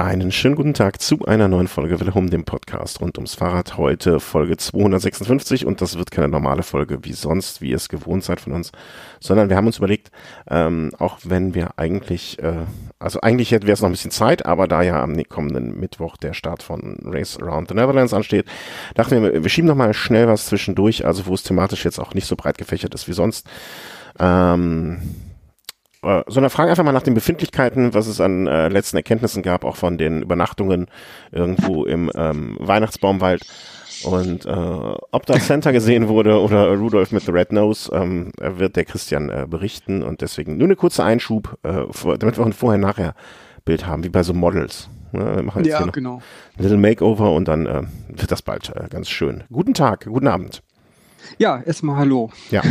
Einen schönen guten Tag zu einer neuen Folge Wille Home, dem Podcast rund ums Fahrrad. Heute Folge 256 und das wird keine normale Folge wie sonst, wie ihr es gewohnt seid von uns, sondern wir haben uns überlegt, ähm, auch wenn wir eigentlich, äh, also eigentlich hätten wir es noch ein bisschen Zeit, aber da ja am kommenden Mittwoch der Start von Race Around the Netherlands ansteht, dachten wir, wir schieben noch mal schnell was zwischendurch, also wo es thematisch jetzt auch nicht so breit gefächert ist wie sonst. Ähm, äh, sondern fragen einfach mal nach den Befindlichkeiten, was es an äh, letzten Erkenntnissen gab, auch von den Übernachtungen irgendwo im ähm, Weihnachtsbaumwald. Und äh, ob da Santa gesehen wurde oder Rudolph mit the Red Nose, ähm, wird der Christian äh, berichten. Und deswegen nur eine kurze Einschub, äh, vor, damit wir auch ein Vorher-Nachher-Bild haben, wie bei so Models. Ja, wir machen jetzt ja, genau. Ein Little Makeover und dann äh, wird das bald äh, ganz schön. Guten Tag, guten Abend. Ja, erstmal Hallo. Ja,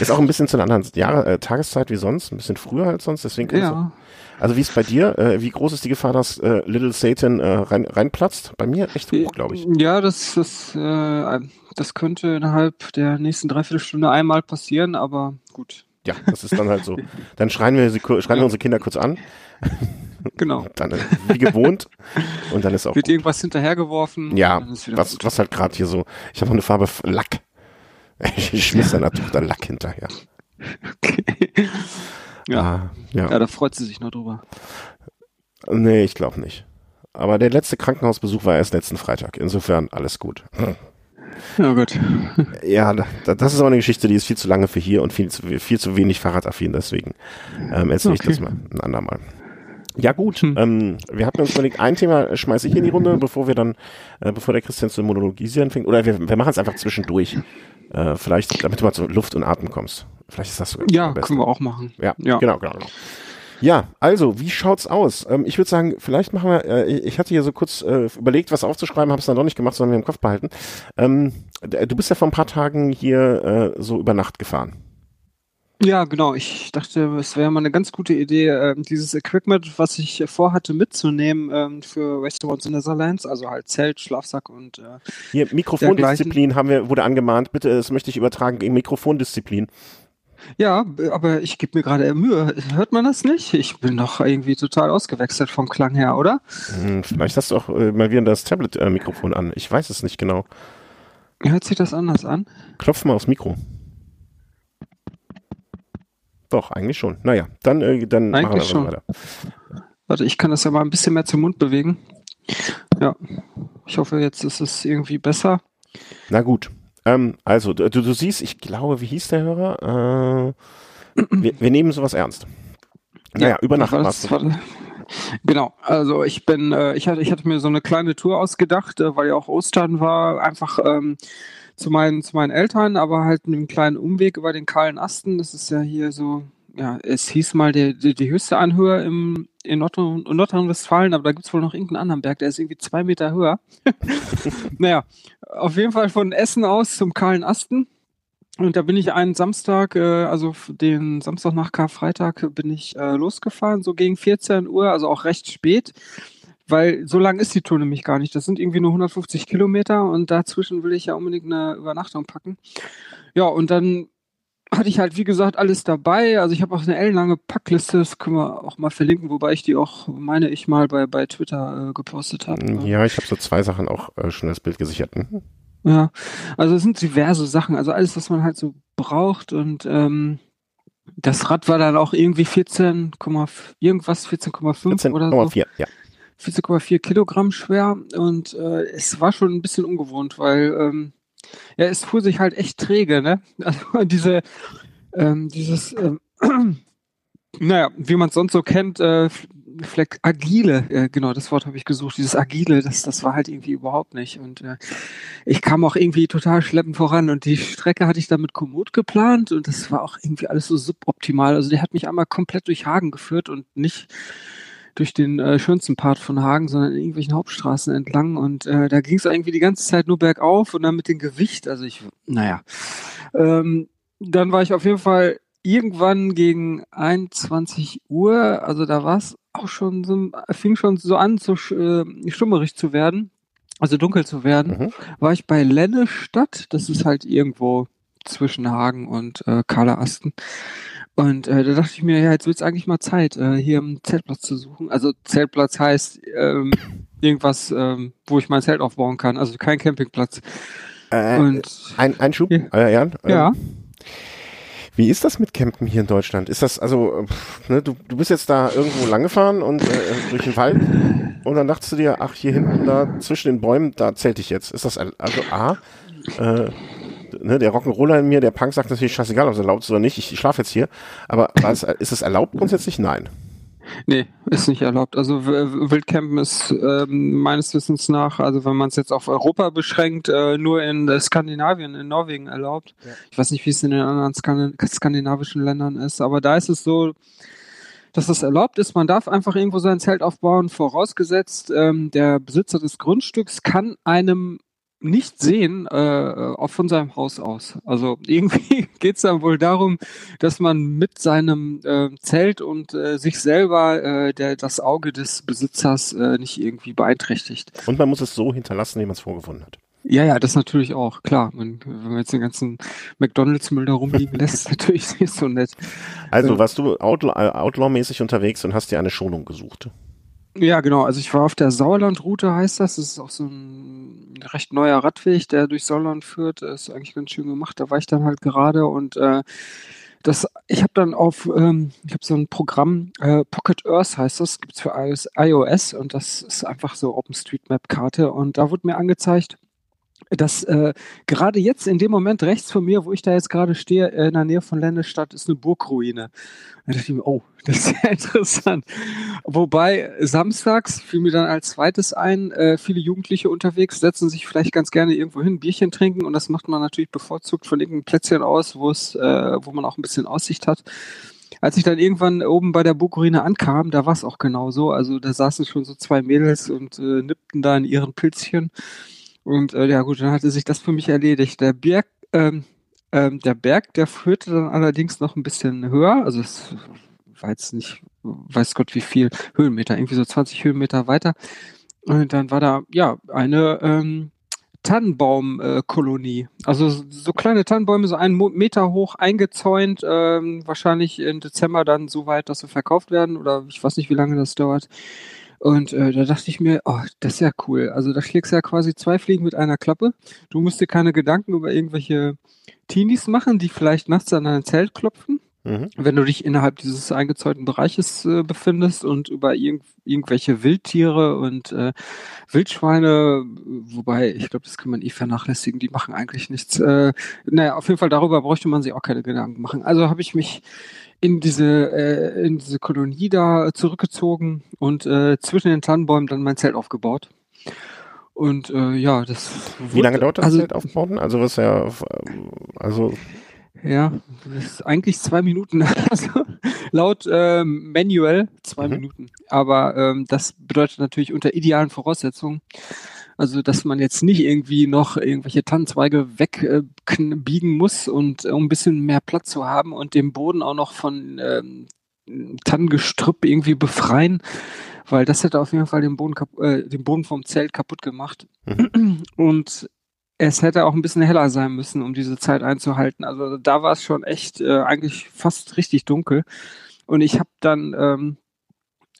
ist auch ein bisschen zu einer anderen Jahre, äh, Tageszeit wie sonst, ein bisschen früher als sonst, deswegen ja. So, also wie ist bei dir? Äh, wie groß ist die Gefahr, dass äh, Little Satan äh, rein, reinplatzt? Bei mir echt hoch, glaube ich. Ja, das, das, äh, das könnte innerhalb der nächsten Dreiviertelstunde einmal passieren, aber gut. Ja, das ist dann halt so. Dann schreien wir, sie, schreien wir unsere Kinder kurz an. Genau. dann äh, wie gewohnt. Und dann ist auch. Wird gut. irgendwas hinterhergeworfen. Ja, was, was halt gerade hier so. Ich habe noch eine Farbe Lack. Ich schmiss seiner Tochter Lack hinterher. Okay. Ja. Ah, ja. ja, da freut sie sich noch drüber. Nee, ich glaube nicht. Aber der letzte Krankenhausbesuch war erst letzten Freitag. Insofern alles gut. Ja, gut. Ja, das ist aber eine Geschichte, die ist viel zu lange für hier und viel zu, viel zu wenig Fahrradaffin, deswegen ähm, erzähle okay. ich das mal ein andermal. Ja gut, hm. ähm, wir hatten uns überlegt, ein Thema schmeiße ich in die Runde, bevor wir dann, äh, bevor der Christian zu monologisieren fängt. Oder wir, wir machen es einfach zwischendurch. Äh, vielleicht, damit du mal zu Luft und Atem kommst. Vielleicht ist das sogar Ja, können wir auch machen. Ja, ja. Genau, genau, genau. Ja, also, wie schaut's aus? Ähm, ich würde sagen, vielleicht machen wir, äh, ich hatte hier so kurz äh, überlegt, was aufzuschreiben, habe es dann doch nicht gemacht, sondern mir im Kopf behalten. Ähm, du bist ja vor ein paar Tagen hier äh, so über Nacht gefahren. Ja, genau. Ich dachte, es wäre mal eine ganz gute Idee, äh, dieses Equipment, was ich vorhatte mitzunehmen ähm, für Restaurants in Netherlands, also halt Zelt, Schlafsack und äh, Hier, Mikrofondisziplin haben wir, wurde angemahnt. Bitte, das möchte ich übertragen Mikrofondisziplin. Ja, aber ich gebe mir gerade Mühe. Hört man das nicht? Ich bin doch irgendwie total ausgewechselt vom Klang her, oder? Hm, vielleicht hast du auch äh, mal wieder das Tablet-Mikrofon an. Ich weiß es nicht genau. Hört sich das anders an? Klopf mal aufs Mikro. Doch, eigentlich schon. Naja, dann, äh, dann eigentlich machen wir schon. weiter. Warte, ich kann das ja mal ein bisschen mehr zum Mund bewegen. Ja, ich hoffe, jetzt ist es irgendwie besser. Na gut. Ähm, also, du, du siehst, ich glaube, wie hieß der Hörer? Äh, wir, wir, nehmen sowas ernst. Naja, ja, über Nacht warst du. Genau, also ich bin, äh, ich hatte, ich hatte mir so eine kleine Tour ausgedacht, äh, weil ja auch Ostern war, einfach ähm, zu meinen, zu meinen Eltern, aber halt einen kleinen Umweg über den kahlen Asten. Das ist ja hier so, ja, es hieß mal die, die, die höchste Anhöhe im, in Nordrhein-Westfalen, aber da gibt es wohl noch irgendeinen anderen Berg, der ist irgendwie zwei Meter höher. naja, auf jeden Fall von Essen aus zum kahlen Asten. Und da bin ich einen Samstag, äh, also den Samstag nach Karfreitag, bin ich äh, losgefahren, so gegen 14 Uhr, also auch recht spät weil so lang ist die Tour nämlich gar nicht. Das sind irgendwie nur 150 Kilometer und dazwischen will ich ja unbedingt eine Übernachtung packen. Ja, und dann hatte ich halt, wie gesagt, alles dabei. Also ich habe auch eine ellenlange Packliste, das können wir auch mal verlinken, wobei ich die auch, meine ich, mal bei, bei Twitter äh, gepostet habe. Ja, ich habe so zwei Sachen auch äh, schon das Bild gesichert. Mhm. Ja, also es sind diverse Sachen, also alles, was man halt so braucht und ähm, das Rad war dann auch irgendwie 14, irgendwas, 14,5 14, oder so. 4, ja. 14,4 Kilogramm schwer und äh, es war schon ein bisschen ungewohnt, weil ähm, ja, es fuhr sich halt echt träge, ne? Also diese, ähm, dieses, ähm, naja, wie man es sonst so kennt, äh, Fleck, agile, äh, genau, das Wort habe ich gesucht, dieses agile, das, das war halt irgendwie überhaupt nicht und äh, ich kam auch irgendwie total schleppend voran und die Strecke hatte ich dann mit Komoot geplant und das war auch irgendwie alles so suboptimal, also der hat mich einmal komplett durch Hagen geführt und nicht durch den äh, schönsten Part von Hagen, sondern in irgendwelchen Hauptstraßen entlang. Und äh, da ging es irgendwie die ganze Zeit nur bergauf und dann mit dem Gewicht. Also ich, naja. Ähm, dann war ich auf jeden Fall irgendwann gegen 21 Uhr, also da war es auch schon so, fing schon so an, so äh, stummerig zu werden, also dunkel zu werden, mhm. war ich bei Lennestadt, das ist halt irgendwo zwischen Hagen und äh, Karla Asten. Und äh, da dachte ich mir, ja, jetzt wird es eigentlich mal Zeit, äh, hier einen Zeltplatz zu suchen. Also Zeltplatz heißt ähm, irgendwas, ähm, wo ich mein Zelt aufbauen kann. Also kein Campingplatz. Äh, Und ein, ein Schub, ja. Äh, Jan? ja. Wie ist das mit Campen hier in Deutschland? Ist das, also, pff, ne, du, du bist jetzt da irgendwo langgefahren und äh, durch den Wald und dann dachtest du dir, ach, hier hinten da zwischen den Bäumen, da zählte ich jetzt. Ist das, also A, äh, ne, der Rock'n'Roller in mir, der Punk sagt natürlich scheißegal, ob es erlaubt ist oder nicht, ich, ich schlafe jetzt hier. Aber es, ist es erlaubt grundsätzlich? Nein. Nee, ist nicht erlaubt. Also Wildcampen ist ähm, meines Wissens nach, also wenn man es jetzt auf Europa beschränkt, äh, nur in äh, Skandinavien, in Norwegen erlaubt. Ja. Ich weiß nicht, wie es in den anderen skandinavischen Ländern ist, aber da ist es so, dass es erlaubt ist. Man darf einfach irgendwo sein Zelt aufbauen, vorausgesetzt, ähm, der Besitzer des Grundstücks kann einem nicht sehen, äh, auch von seinem Haus aus. Also irgendwie geht es dann wohl darum, dass man mit seinem äh, Zelt und äh, sich selber äh, der, das Auge des Besitzers äh, nicht irgendwie beeinträchtigt. Und man muss es so hinterlassen, wie man es vorgefunden hat. Ja, ja, das natürlich auch, klar. Man, wenn man jetzt den ganzen McDonalds-Müll da rumliegen lässt, ist natürlich nicht so nett. Also warst du Outlaw-mäßig unterwegs und hast dir eine Schonung gesucht? Ja, genau. Also ich war auf der Sauerlandroute, heißt das. Das ist auch so ein recht neuer Radweg, der durch Sauerland führt. Ist eigentlich ganz schön gemacht. Da war ich dann halt gerade und äh, das, ich habe dann auf, ähm, ich habe so ein Programm, äh, Pocket Earth heißt das, gibt's für iOS und das ist einfach so OpenStreetMap-Karte und da wurde mir angezeigt, dass äh, gerade jetzt in dem Moment rechts von mir, wo ich da jetzt gerade stehe, in der Nähe von Lennestadt, ist eine Burgruine. Da dachte ich mir, oh, das ist ja interessant. Wobei samstags fiel mir dann als zweites ein, äh, viele Jugendliche unterwegs setzen sich vielleicht ganz gerne irgendwo hin, Bierchen trinken und das macht man natürlich bevorzugt von irgendeinem Plätzchen aus, wo es, äh, wo man auch ein bisschen Aussicht hat. Als ich dann irgendwann oben bei der Burgruine ankam, da war es auch genau so. Also da saßen schon so zwei Mädels und äh, nippten da in ihren Pilzchen. Und äh, ja gut, dann hatte sich das für mich erledigt. Der Berg, ähm, ähm, der Berg, der führte dann allerdings noch ein bisschen höher. Also es war jetzt nicht, weiß Gott wie viel Höhenmeter, irgendwie so 20 Höhenmeter weiter. Und dann war da ja eine ähm, Tannenbaumkolonie. Also so kleine Tannenbäume, so einen Meter hoch eingezäunt, ähm, wahrscheinlich im Dezember dann so weit, dass sie verkauft werden oder ich weiß nicht, wie lange das dauert. Und äh, da dachte ich mir, oh, das ist ja cool. Also da schlägst du ja quasi zwei Fliegen mit einer Klappe. Du musst dir keine Gedanken über irgendwelche Teenies machen, die vielleicht nachts an dein Zelt klopfen. Mhm. Wenn du dich innerhalb dieses eingezäunten Bereiches äh, befindest und über irg irgendwelche Wildtiere und äh, Wildschweine, wobei ich glaube, das kann man eh vernachlässigen, die machen eigentlich nichts. Äh, naja, auf jeden Fall darüber bräuchte man sich auch keine Gedanken machen. Also habe ich mich in diese, äh, in diese Kolonie da zurückgezogen und äh, zwischen den Tannenbäumen dann mein Zelt aufgebaut. Und äh, ja, das. Wie lange dauert das also, Zelt aufbauen? Also was ja, also. Ja, das ist eigentlich zwei Minuten. Also laut ähm, Manual zwei mhm. Minuten. Aber ähm, das bedeutet natürlich unter idealen Voraussetzungen. Also, dass man jetzt nicht irgendwie noch irgendwelche Tannenzweige wegbiegen äh, muss und um ein bisschen mehr Platz zu haben und den Boden auch noch von ähm, Tannengestrüpp irgendwie befreien, weil das hätte auf jeden Fall den Boden, äh, den Boden vom Zelt kaputt gemacht. Mhm. Und es hätte auch ein bisschen heller sein müssen, um diese Zeit einzuhalten. Also da war es schon echt äh, eigentlich fast richtig dunkel. Und ich habe dann, ähm,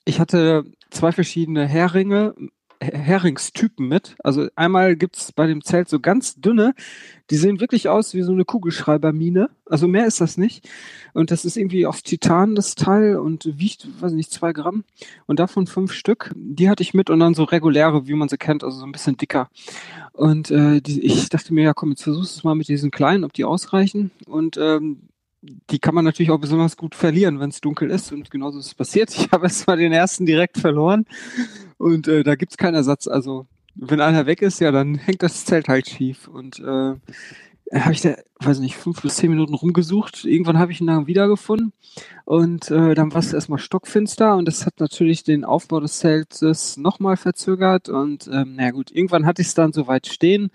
ich hatte zwei verschiedene Heringe Heringstypen mit. Also einmal gibt's bei dem Zelt so ganz dünne, die sehen wirklich aus wie so eine Kugelschreibermine. Also mehr ist das nicht. Und das ist irgendwie aus Titan, das Teil, und wiegt, weiß nicht, zwei Gramm. Und davon fünf Stück. Die hatte ich mit und dann so reguläre, wie man sie kennt, also so ein bisschen dicker. Und äh, die, ich dachte mir, ja komm, jetzt versuchst du es mal mit diesen kleinen, ob die ausreichen. Und ähm, die kann man natürlich auch besonders gut verlieren, wenn es dunkel ist. Und genauso ist es passiert. Ich habe erst mal den ersten direkt verloren. Und äh, da gibt's keinen Ersatz. Also, wenn einer weg ist, ja, dann hängt das Zelt halt schief. Und äh, habe ich da, weiß nicht, fünf bis zehn Minuten rumgesucht. Irgendwann habe ich ihn dann wiedergefunden. Und äh, dann war es erstmal stockfinster und das hat natürlich den Aufbau des Zeltes nochmal verzögert. Und ähm, na gut, irgendwann hatte ich es dann soweit stehen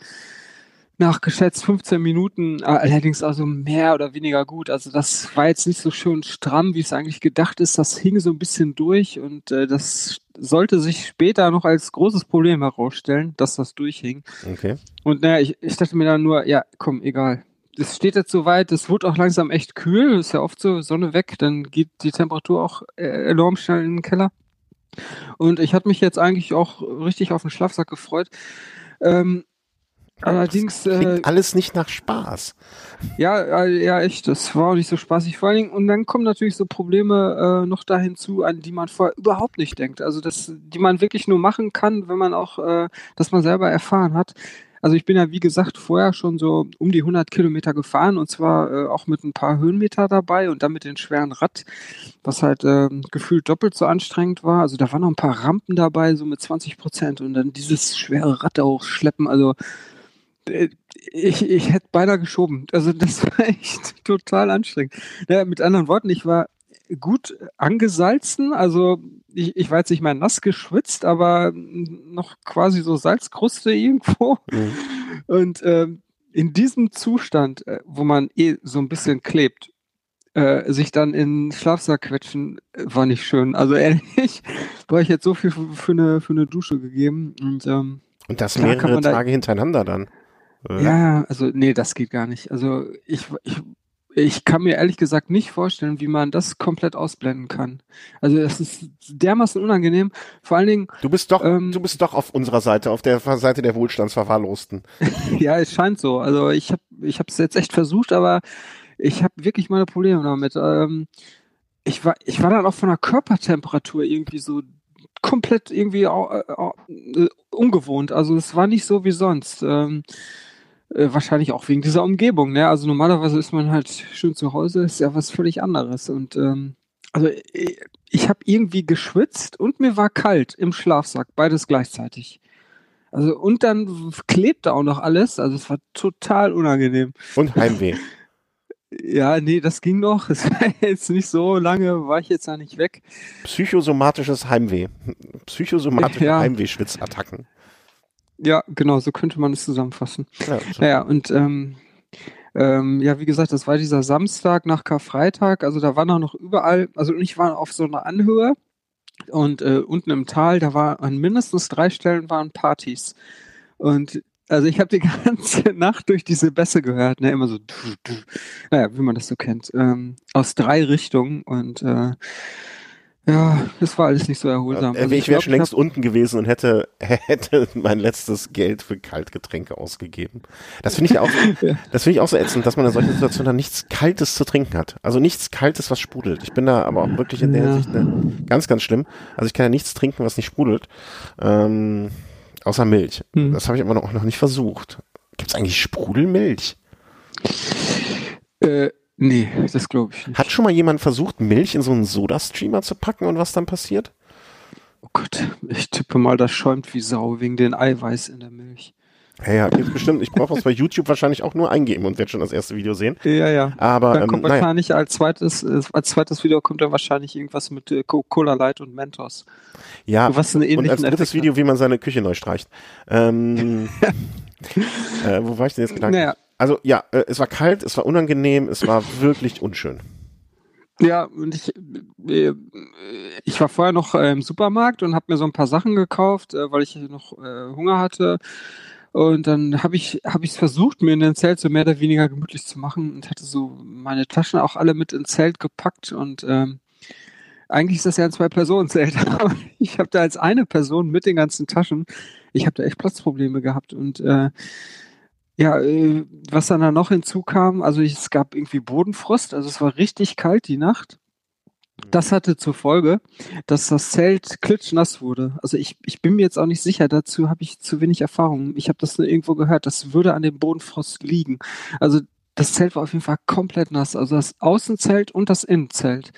nach geschätzt 15 Minuten, äh, allerdings also mehr oder weniger gut. Also das war jetzt nicht so schön stramm, wie es eigentlich gedacht ist. Das hing so ein bisschen durch und äh, das sollte sich später noch als großes Problem herausstellen, dass das durchhing. Okay. Und naja, ich, ich dachte mir dann nur, ja, komm, egal. es steht jetzt soweit, es wird auch langsam echt kühl, ist ja oft so, Sonne weg, dann geht die Temperatur auch äh, enorm schnell in den Keller. Und ich hatte mich jetzt eigentlich auch richtig auf den Schlafsack gefreut. Ähm, allerdings. Das klingt äh, alles nicht nach Spaß. Ja, äh, ja, echt. Das war auch nicht so spaßig. Vor allen Dingen, und dann kommen natürlich so Probleme äh, noch da hinzu, an die man vorher überhaupt nicht denkt. Also das, die man wirklich nur machen kann, wenn man auch äh, das man selber erfahren hat. Also ich bin ja, wie gesagt, vorher schon so um die 100 Kilometer gefahren und zwar äh, auch mit ein paar Höhenmeter dabei und dann mit den schweren Rad, was halt äh, gefühlt doppelt so anstrengend war. Also da waren noch ein paar Rampen dabei, so mit 20 Prozent und dann dieses schwere Rad auch schleppen. Also ich, ich hätte beinahe geschoben. Also das war echt total anstrengend. Ja, mit anderen Worten, ich war gut angesalzen. Also ich, ich war jetzt nicht mehr nass geschwitzt, aber noch quasi so Salzkruste irgendwo. Mhm. Und ähm, in diesem Zustand, äh, wo man eh so ein bisschen klebt, äh, sich dann in Schlafsack quetschen, äh, war nicht schön. Also ehrlich, war ich jetzt so viel für, für, eine, für eine Dusche gegeben. Und, ähm, und das mehrere Tage da, hintereinander dann. Ja, also nee, das geht gar nicht. Also ich, ich ich kann mir ehrlich gesagt nicht vorstellen, wie man das komplett ausblenden kann. Also es ist dermaßen unangenehm. Vor allen Dingen. Du bist doch, ähm, du bist doch auf unserer Seite, auf der Seite der Wohlstandsverwahrlosten. ja, es scheint so. Also ich habe, ich habe es jetzt echt versucht, aber ich habe wirklich meine Probleme damit. Ähm, ich war, ich war dann auch von der Körpertemperatur irgendwie so komplett irgendwie äh, äh, ungewohnt. Also es war nicht so wie sonst. Ähm, äh, wahrscheinlich auch wegen dieser Umgebung. Ne? Also normalerweise ist man halt schön zu Hause, ist ja was völlig anderes. Und ähm, also ich, äh, ich habe irgendwie geschwitzt und mir war kalt im Schlafsack, beides gleichzeitig. Also und dann klebte auch noch alles, also es war total unangenehm. Und Heimweh. Ja, nee, das ging noch. Es war jetzt nicht so lange, war ich jetzt da nicht weg. Psychosomatisches Heimweh. Psychosomatische ja. Heimwehschwitzattacken. Ja, genau, so könnte man es zusammenfassen. Ja, naja, und ähm, ähm, ja, wie gesagt, das war dieser Samstag nach Karfreitag, also da waren auch noch überall, also ich war auf so einer Anhöhe und äh, unten im Tal, da war an mindestens drei Stellen waren Partys. Und also ich habe die ganze Nacht durch diese Bässe gehört, ne, immer so, naja, wie man das so kennt, ähm, aus drei Richtungen und äh, ja, das war alles nicht so erholsam. Also ich wäre schon längst unten gewesen und hätte, hätte mein letztes Geld für Kaltgetränke ausgegeben. Das finde ich auch, das finde ich auch so ätzend, dass man in solchen Situationen dann nichts Kaltes zu trinken hat. Also nichts Kaltes, was sprudelt. Ich bin da aber auch wirklich in der ja. Hinsicht ne, ganz, ganz schlimm. Also ich kann ja nichts trinken, was nicht sprudelt. Ähm, außer Milch. Hm. Das habe ich aber noch, noch nicht versucht. Gibt es eigentlich Sprudelmilch? Äh, Nee, das glaube ich nicht. Hat schon mal jemand versucht, Milch in so einen Soda-Streamer zu packen und was dann passiert? Oh Gott, ich tippe mal, das schäumt wie Sau wegen den Eiweiß in der Milch. Ja, ja, bestimmt. Ich brauche was bei YouTube wahrscheinlich auch nur eingeben und werde schon das erste Video sehen. Ja, ja. Aber dann ähm, kommt wahrscheinlich naja. als zweites, äh, als zweites Video kommt dann wahrscheinlich irgendwas mit äh, Cola Light und Mentos. Ja. Was eine und als drittes Video, wie man seine Küche neu streicht. Ähm, äh, wo war ich denn jetzt gedacht? Naja, also ja, äh, es war kalt, es war unangenehm, es war wirklich unschön. Ja, und ich, äh, ich war vorher noch äh, im Supermarkt und habe mir so ein paar Sachen gekauft, weil ich noch Hunger hatte. Und dann habe ich habe ich es versucht, mir in den Zelt so mehr oder weniger gemütlich zu machen und hatte so meine Taschen auch alle mit ins Zelt gepackt und ähm, eigentlich ist das ja ein Zwei-Personen-Zelt, aber ich habe da als eine Person mit den ganzen Taschen, ich habe da echt Platzprobleme gehabt und äh, ja, äh, was dann da noch hinzukam, also es gab irgendwie Bodenfrost, also es war richtig kalt die Nacht. Das hatte zur Folge, dass das Zelt klitschnass wurde. Also ich, ich bin mir jetzt auch nicht sicher, dazu habe ich zu wenig Erfahrung. Ich habe das nur irgendwo gehört, das würde an dem Bodenfrost liegen. Also das Zelt war auf jeden Fall komplett nass, also das Außenzelt und das Innenzelt.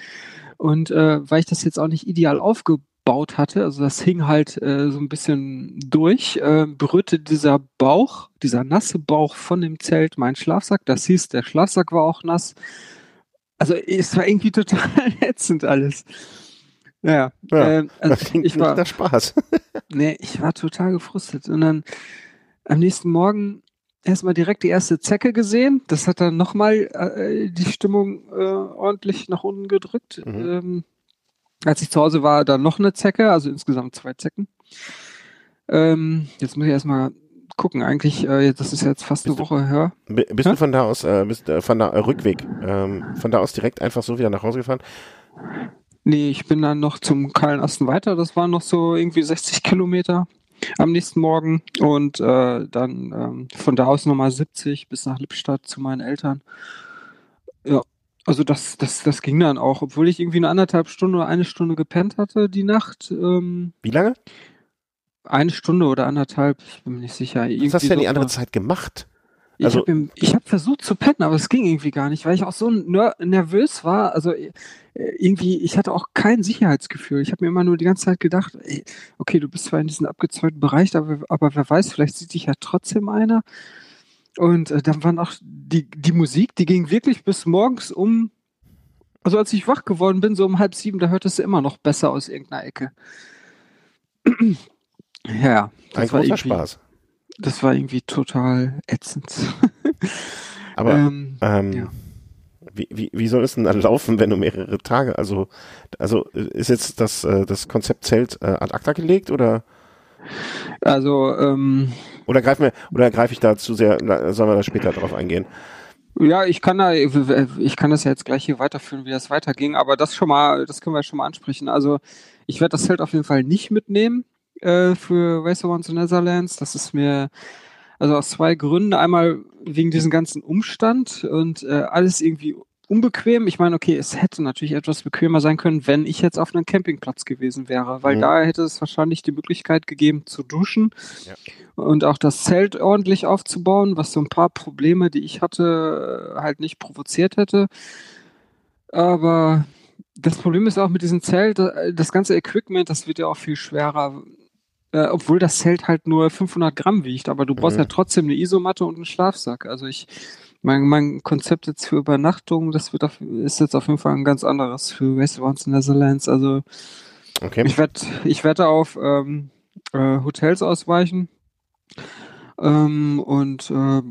Und äh, weil ich das jetzt auch nicht ideal aufgebaut gebaut hatte. Also das hing halt äh, so ein bisschen durch, äh, berührte dieser Bauch, dieser nasse Bauch von dem Zelt meinen Schlafsack. Das hieß, der Schlafsack war auch nass. Also es war irgendwie total ätzend alles. Naja, ja, äh, also das klingt ich war nicht Spaß. nee, ich war total gefrustet. Und dann am nächsten Morgen erstmal direkt die erste Zecke gesehen. Das hat dann nochmal äh, die Stimmung äh, ordentlich nach unten gedrückt. Mhm. Ähm, als ich zu Hause war, dann noch eine Zecke, also insgesamt zwei Zecken. Ähm, jetzt muss ich erstmal gucken. Eigentlich, äh, das ist jetzt fast Bist eine Woche her. Bist Hä? du von da aus, äh, bist, äh, von da, äh, Rückweg, ähm, von da aus direkt einfach so wieder nach Hause gefahren? Nee, ich bin dann noch zum Kahlenasten weiter. Das waren noch so irgendwie 60 Kilometer am nächsten Morgen. Und äh, dann ähm, von da aus nochmal 70 bis nach Lippstadt zu meinen Eltern. Ja, also das, das, das ging dann auch, obwohl ich irgendwie eine anderthalb Stunde oder eine Stunde gepennt hatte die Nacht. Ähm, Wie lange? eine Stunde oder anderthalb, ich bin mir nicht sicher. Was hast du denn die andere Zeit gemacht? Ich Also- habe hab versucht zu pennen, aber es ging irgendwie gar nicht, weil ich auch so ner nervös war. Also äh, irgendwie, ich hatte auch kein Sicherheitsgefühl. Ich habe mir immer nur die ganze Zeit gedacht, ey, okay, du bist zwar in diesem abgezäunten Bereich, aber, aber wer weiß, vielleicht sieht dich ja trotzdem einer. Und äh, dann waren auch die, die Musik, die ging wirklich bis morgens um, also als ich wach geworden bin, so um halb sieben, da hörtest du immer noch besser aus irgendeiner Ecke. ja, Ein das war, großer irgendwie, Spaß. das war irgendwie total ätzend. Aber ähm, ähm, ja. wie, wie, wie soll es denn dann laufen, wenn du mehrere Tage, also, also äh, ist jetzt das, äh, das Konzept Zelt äh, ad acta gelegt oder, Also, ähm, oder greifen wir, oder greife ich da zu sehr, sollen wir da später drauf eingehen? ja, ich kann da, ich kann das ja jetzt gleich hier weiterführen, wie das weiterging, aber das schon mal, das können wir schon mal ansprechen. Also, ich werde das Zelt auf jeden Fall nicht mitnehmen äh, für Race Around the Netherlands. Das ist mir, also aus zwei Gründen. Einmal wegen diesem ganzen Umstand und äh, alles irgendwie unbequem. Ich meine, okay, es hätte natürlich etwas bequemer sein können, wenn ich jetzt auf einem Campingplatz gewesen wäre, weil Mhm. da hätte es wahrscheinlich die Möglichkeit gegeben zu duschen Ja. und auch das Zelt ordentlich aufzubauen, was so ein paar Probleme, die ich hatte, halt nicht provoziert hätte. Aber das Problem ist auch mit diesem Zelt, äh, das ganze Equipment, das wird ja auch viel schwerer. Äh, obwohl das Zelt halt nur 500 Gramm wiegt, aber du brauchst Mhm. ja trotzdem eine Isomatte und einen Schlafsack. Also ich, mein, mein Konzept jetzt für Übernachtung, das wird auf, ist jetzt auf jeden Fall ein ganz anderes für Restaurants in Netherlands. Also Okay. ich werde ich werde auf ähm, äh, Hotels ausweichen ähm, und äh,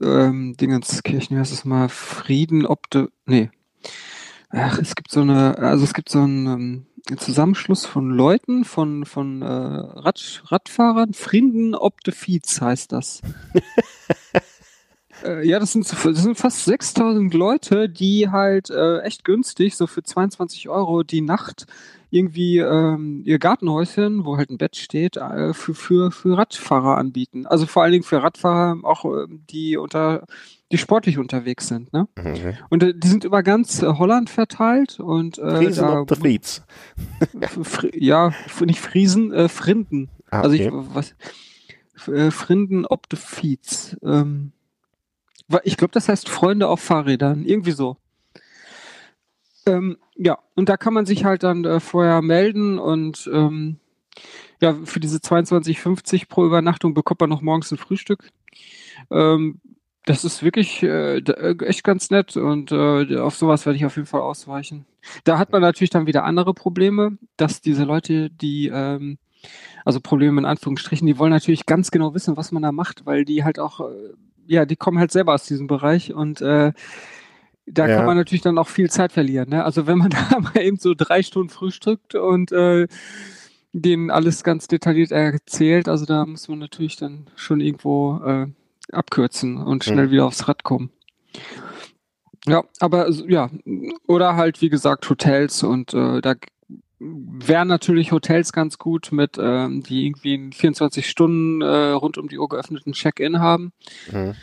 ähm, Dingenskirchen, wie heißt es mal, Frieden ob de, nee. Ach, es gibt so eine, also es gibt so einen ähm, Zusammenschluss von Leuten, von, von äh, Rad, Radfahrern, Frieden ob de Fiets heißt das. Äh, ja, das sind, das sind fast 6000 Leute, die halt äh, echt günstig, so für 22 Euro die Nacht irgendwie ähm, ihr Gartenhäuschen, wo halt ein Bett steht, äh, für, für, für Radfahrer anbieten. Also vor allen Dingen für Radfahrer, auch ähm, die unter die sportlich unterwegs sind. Ne? okay. Und äh, die sind über ganz äh, Holland verteilt und äh, Friesen da, of the Fleets. Fr ja, nicht Friesen, äh, Frinden. Ah, Also okay. ich was äh, Frinden ob the Feeds. Ähm, ich glaube, das heißt Freunde auf Fahrrädern, irgendwie so. Ähm, ja, und da kann man sich halt dann äh, vorher melden und ähm, ja, für diese 22,50 pro Übernachtung bekommt man noch morgens ein Frühstück. Ähm, das ist wirklich äh, äh, echt ganz nett und äh, auf sowas werde ich auf jeden Fall ausweichen. Da hat man natürlich dann wieder andere Probleme, dass diese Leute, die, ähm, also Probleme in Anführungsstrichen, die wollen natürlich ganz genau wissen, was man da macht, weil die halt auch, äh, ja, die kommen halt selber aus diesem Bereich und äh, da Ja. kann man natürlich dann auch viel Zeit verlieren. Ne? Also wenn man da mal eben so drei Stunden frühstückt und äh, denen alles ganz detailliert erzählt, also da muss man natürlich dann schon irgendwo äh, abkürzen und schnell Mhm. wieder aufs Rad kommen. Ja, aber ja, oder halt wie gesagt Hotels und äh, da wären natürlich Hotels ganz gut mit, ähm, die irgendwie in 24 Stunden äh, rund um die Uhr geöffneten Check-in haben. Mhm.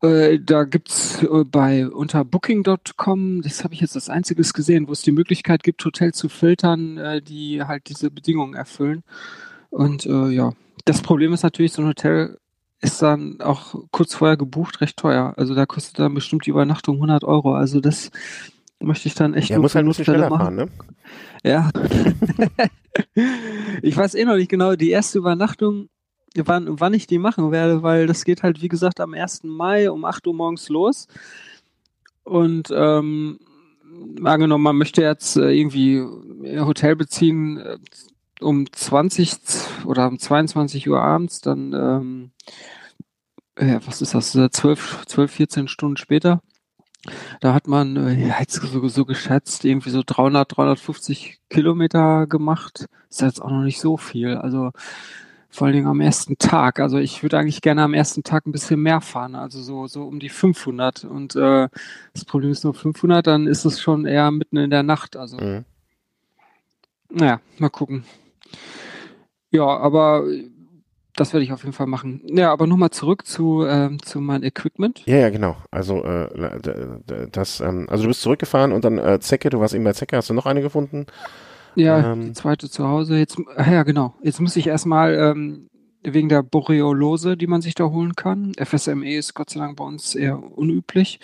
Äh, da gibt's äh, bei unter Booking.com, das habe ich jetzt als einziges gesehen, wo es die Möglichkeit gibt, Hotels zu filtern, äh, die halt diese Bedingungen erfüllen. Und äh, ja, das Problem ist natürlich, so ein Hotel ist dann auch kurz vorher gebucht recht teuer. Also da kostet dann bestimmt die Übernachtung 100 Euro. Also das möchte ich dann echt nur muss halt ein bisschen schneller machen. fahren, ne? Ja. ich weiß eh noch nicht genau, die erste Übernachtung, wann, wann ich die machen werde, weil das geht halt, wie gesagt, am 1. Mai um 8 Uhr morgens los. Und ähm, angenommen, man möchte jetzt äh, irgendwie ein Hotel beziehen äh, um 20 oder um 22 Uhr abends, dann ähm, ja, was ist das, äh, 12, 12, 14 Stunden später. Da hat man äh, so, so geschätzt irgendwie so 300, 350 Kilometer gemacht. Ist jetzt auch noch nicht so viel. Also Vor allen Dingen am ersten Tag. Also ich würde eigentlich gerne am ersten Tag ein bisschen mehr fahren, also so, so um die 500. Und äh, das Problem ist nur 500, dann ist es schon eher mitten in der Nacht. Also mhm. naja, mal gucken. Ja, aber das werde ich auf jeden Fall machen. Ja, aber nochmal zurück zu, ähm, zu meinem Equipment. Ja, ja, genau. Also äh, das, ähm, also du bist zurückgefahren und dann äh, Zecke, du warst eben bei Zecke, hast du noch eine gefunden? Ja, ähm, die zweite zu Hause. Jetzt, ja, genau. Jetzt muss ich erstmal ähm, wegen der Boreolose, die man sich da holen kann. FSME ist Gott sei Dank bei uns eher unüblich.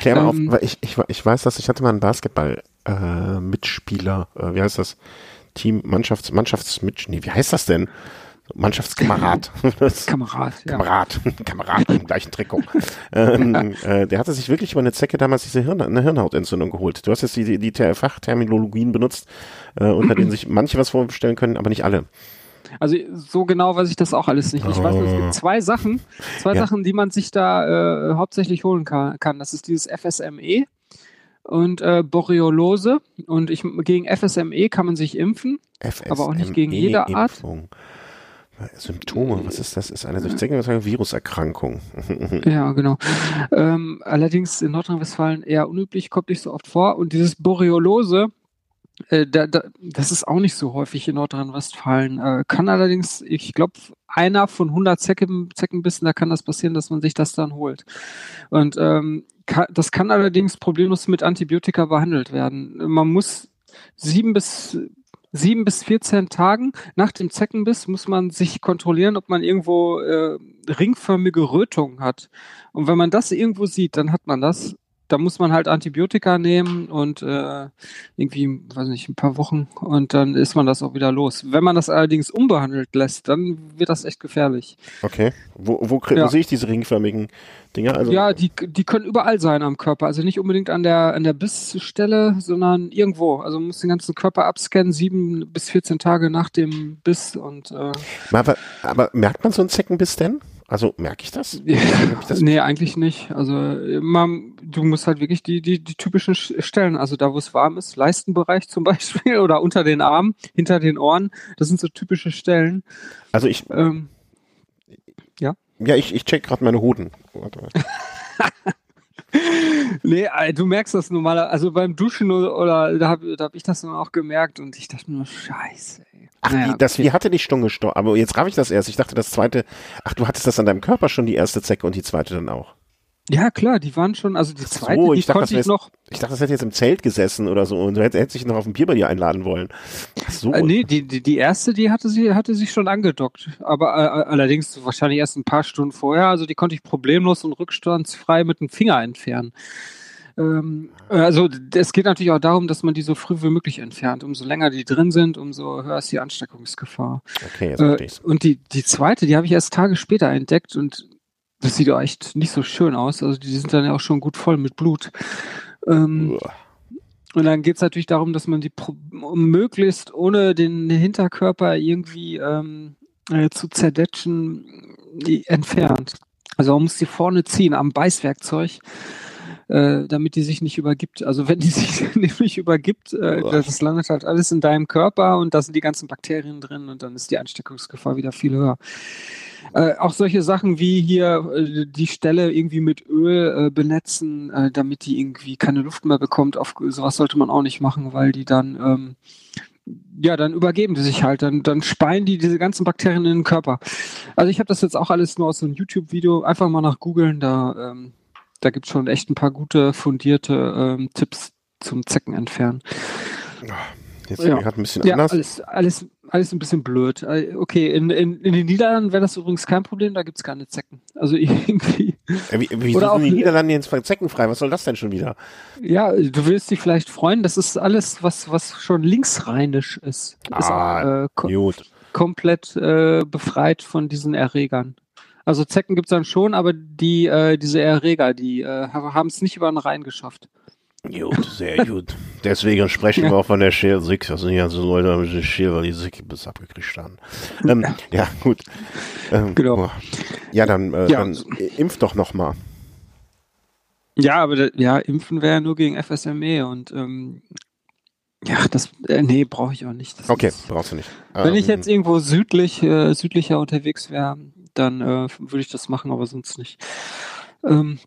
Klär mal ähm, auf, weil ich, ich, ich weiß, dass ich hatte mal einen Basketball-Mitspieler, äh, äh, wie heißt das? Team, Mannschafts, Mannschaftsmitsch, nee, wie heißt das denn? Mannschaftskamerad. Kamerad, ja. Kamerad, Kamerad im gleichen Trikot. ähm, äh, der hatte sich wirklich über eine Zecke damals diese Hirn, eine Hirnhautentzündung geholt. Du hast jetzt die, die, die Fachterminologien benutzt, äh, unter denen sich manche was vorstellen können, aber nicht alle. Also so genau weiß ich das auch alles nicht. Ich weiß, es gibt zwei Sachen, zwei ja. Sachen, die man sich da äh, hauptsächlich holen kann, kann. Das ist dieses FSME und äh, Boreolose. Und ich, gegen FSME kann man sich impfen, FSME aber auch nicht gegen jede Art. Impfung. Symptome, was ist das? Ist eine durch Zeckenübertragung Viruserkrankung. ja, genau. Ähm, allerdings in Nordrhein-Westfalen eher unüblich, kommt nicht so oft vor. Und dieses Boreolose, äh, da, da, das ist auch nicht so häufig in Nordrhein-Westfalen. Äh, kann allerdings, ich glaube, einer von 100 Zecken, Zeckenbissen, da kann das passieren, dass man sich das dann holt. Und ähm, kann, das kann allerdings problemlos mit Antibiotika behandelt werden. Man muss sieben bis sieben bis 14 Tagen nach dem Zeckenbiss muss man sich kontrollieren, ob man irgendwo äh, ringförmige Rötungen hat. Und wenn man das irgendwo sieht, dann hat man das da muss man halt Antibiotika nehmen und äh, irgendwie, weiß nicht, ein paar Wochen und dann ist man das auch wieder los. Wenn man das allerdings unbehandelt lässt, dann wird das echt gefährlich. Okay. Wo, wo, ja. wo sehe ich diese ringförmigen Dinger? Also ja, die, die können überall sein am Körper. Also nicht unbedingt an der, an der Bissstelle, sondern irgendwo. Also man muss den ganzen Körper abscannen, sieben bis 14 Tage nach dem Biss und äh, aber, aber merkt man so einen Zeckenbiss denn? Also merke ich das? Ja, ich das? Nee, eigentlich nicht. Also man, du musst halt wirklich die, die, die typischen Stellen, also da, wo es warm ist, Leistenbereich zum Beispiel oder unter den Armen, hinter den Ohren, das sind so typische Stellen. Also ich. Ähm, ja? Ja, ich, ich check gerade meine Hoden. Warte. nee, du merkst das normaler, also beim Duschen oder, oder da habe da hab ich das dann auch gemerkt und ich dachte nur, scheiße. Ach, naja, die, das, okay. die hatte dich schon gestorben. Aber jetzt raff ich das erst. Ich dachte, das zweite, ach, du hattest das an deinem Körper schon, die erste Zecke und die zweite dann auch. Ja, klar, die waren schon, also die zweite, so, ich die dachte, konnte ich noch. Ich dachte, das hätte jetzt im Zelt gesessen oder so und du hättest, hättest dich noch auf ein Bier bei dir einladen wollen. Ach so. Äh, nee, die, die, die erste, die hatte sie, hatte sich schon angedockt. Aber äh, allerdings wahrscheinlich erst ein paar Stunden vorher. Also die konnte ich problemlos und rückstandsfrei mit dem Finger entfernen. Ähm, also es geht natürlich auch darum, dass man die so früh wie möglich entfernt. Umso länger die drin sind, umso höher ist die Ansteckungsgefahr. Okay, jetzt äh, ich's. Und die, die zweite, die habe ich erst Tage später entdeckt und das sieht auch echt nicht so schön aus. Also die sind dann ja auch schon gut voll mit Blut. Ähm, und dann geht es natürlich darum, dass man die möglichst ohne den Hinterkörper irgendwie ähm, äh, zu zerdetschen entfernt. Also man muss die vorne ziehen am Beißwerkzeug äh, damit die sich nicht übergibt. Also wenn die sich nämlich übergibt, äh, das landet halt alles in deinem Körper und da sind die ganzen Bakterien drin und dann ist die Ansteckungsgefahr wieder viel höher. Äh, auch solche Sachen wie hier äh, die Stelle irgendwie mit Öl äh, benetzen, äh, damit die irgendwie keine Luft mehr bekommt. Auf sowas sollte man auch nicht machen, weil die dann ähm, ja, dann übergeben die sich halt, dann, dann speien die diese ganzen Bakterien in den Körper. Also ich habe das jetzt auch alles nur aus so einem YouTube-Video, einfach mal nach googeln, da ähm, da gibt es schon echt ein paar gute, fundierte ähm, Tipps zum Zecken entfernen. Jetzt ja. gerade ein bisschen ja, anders. Alles, alles, alles ein bisschen blöd. Äh, okay, in, in, in den Niederlanden wäre das übrigens kein Problem, da gibt es keine Zecken. Also irgendwie. Ja, wie, wie Oder sind die Niederlande jetzt zeckenfrei? Was soll das denn schon wieder? Ja, du willst dich vielleicht freuen, das ist alles, was, was schon linksrheinisch ist. ist ah, äh, kom gut. komplett äh, befreit von diesen Erregern. Also Zecken gibt es dann schon, aber die, äh, diese Erreger, die äh, haben es nicht über den Rhein geschafft. Gut, sehr gut. Deswegen sprechen ja. wir auch von der Share Sick. Das sind ja so Leute mit der Share, weil die Sick bis abgekriegt haben. Ähm, ja, gut. Ähm, genau. Ja, dann, äh, ja. dann impf doch noch mal. Ja, aber ja, impfen wäre ja nur gegen FSME und ähm, Ja, das, äh, nee, brauche ich auch nicht. Das Okay, ist, brauchst du nicht. wenn ich Ähm, jetzt irgendwo südlich, äh, südlicher unterwegs wäre, dann äh, würde ich das machen, aber sonst nicht. Ähm,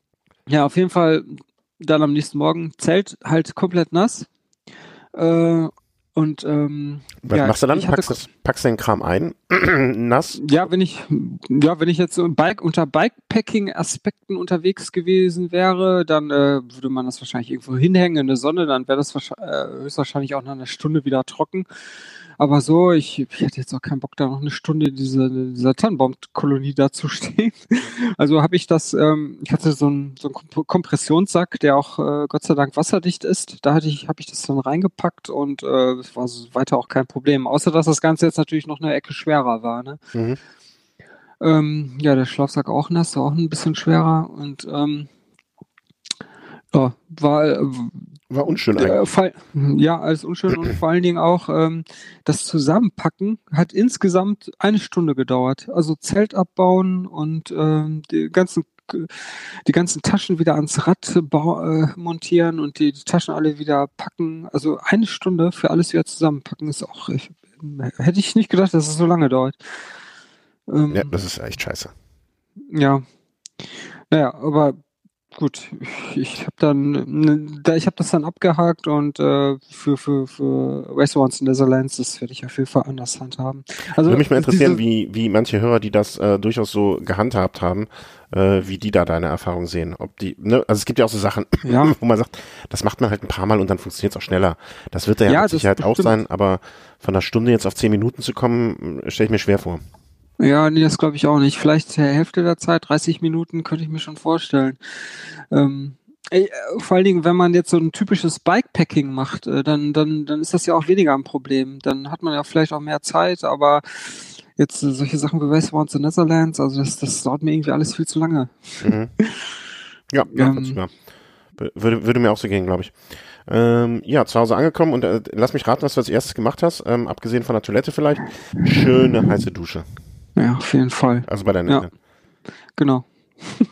ja, auf jeden Fall dann am nächsten Morgen Zelt halt komplett nass. Äh, und ähm, Was ja, machst du dann? Packst, das, packst den Kram ein, nass? Ja, wenn ich, ja, wenn ich jetzt Bike, unter Bikepacking-Aspekten unterwegs gewesen wäre, dann äh, würde man das wahrscheinlich irgendwo hinhängen in der Sonne, dann wäre das wahrscheinlich, äh, höchstwahrscheinlich auch nach einer Stunde wieder trocken. Aber so, ich, ich hätte jetzt auch keinen Bock, da noch eine Stunde in diese, in dieser Tannenbaumkolonie da zu stehen. Also habe ich das, ähm, ich hatte so einen, so einen Komp- Kompressionssack, der auch äh, Gott sei Dank wasserdicht ist. Da hatte ich, habe ich das dann reingepackt und äh, es war so weiter auch kein Problem. Außer dass das Ganze jetzt natürlich noch eine Ecke schwerer war. Ne? Mhm. Ähm, ja, der Schlafsack auch nass, auch ein bisschen schwerer und ähm, ja, war äh, War unschön eigentlich. äh, fall, ja alles unschön und vor allen Dingen auch ähm, das Zusammenpacken hat insgesamt eine Stunde gedauert. Also Zelt abbauen und ähm, die ganzen die ganzen Taschen wieder ans Rad äh, montieren und die, die Taschen alle wieder packen. Also eine Stunde für alles wieder zusammenpacken ist auch ich, hätte ich nicht gedacht, dass es so lange dauert. Ähm, Ja, das ist echt scheiße. ja. Naja, aber gut, ich, habe dann, ne, ich habe das dann abgehakt und äh, für für für Restaurants in Netherlands, das werde ich auf jeden Fall anders handhaben. Also Würde mich mal interessieren, wie, wie manche Hörer, die das äh, durchaus so gehandhabt haben, äh, wie die da deine Erfahrung sehen. Ob die, ne, also es gibt ja auch so Sachen, Ja. wo man sagt, das macht man halt ein paar Mal und dann funktioniert es auch schneller. Das wird da ja, Ja, mit Sicherheit auch sein, aber von einer Stunde jetzt auf zehn Minuten zu kommen, stelle ich mir schwer vor. Ja, nee, das glaube ich auch nicht. Vielleicht der Hälfte der Zeit, 30 Minuten, könnte ich mir schon vorstellen. Ähm, ey, äh, vor allen Dingen, wenn man jetzt so ein typisches Bikepacking macht, äh, dann, dann, dann ist das ja auch weniger ein Problem. Dann hat man ja vielleicht auch mehr Zeit, aber jetzt äh, solche Sachen wie Restaurants in Netherlands, also das, das dauert mir irgendwie alles viel zu lange. Mhm. Ja, Ähm. nachvollziehbar. Würde, würde mir auch so gehen, glaube ich. Ähm, ja, zu Hause angekommen und äh, lass mich raten, was du als erstes gemacht hast, ähm, abgesehen von der Toilette vielleicht. Schöne heiße Dusche. Ja, auf jeden Fall. Also bei deinen Ja. Eltern. Genau.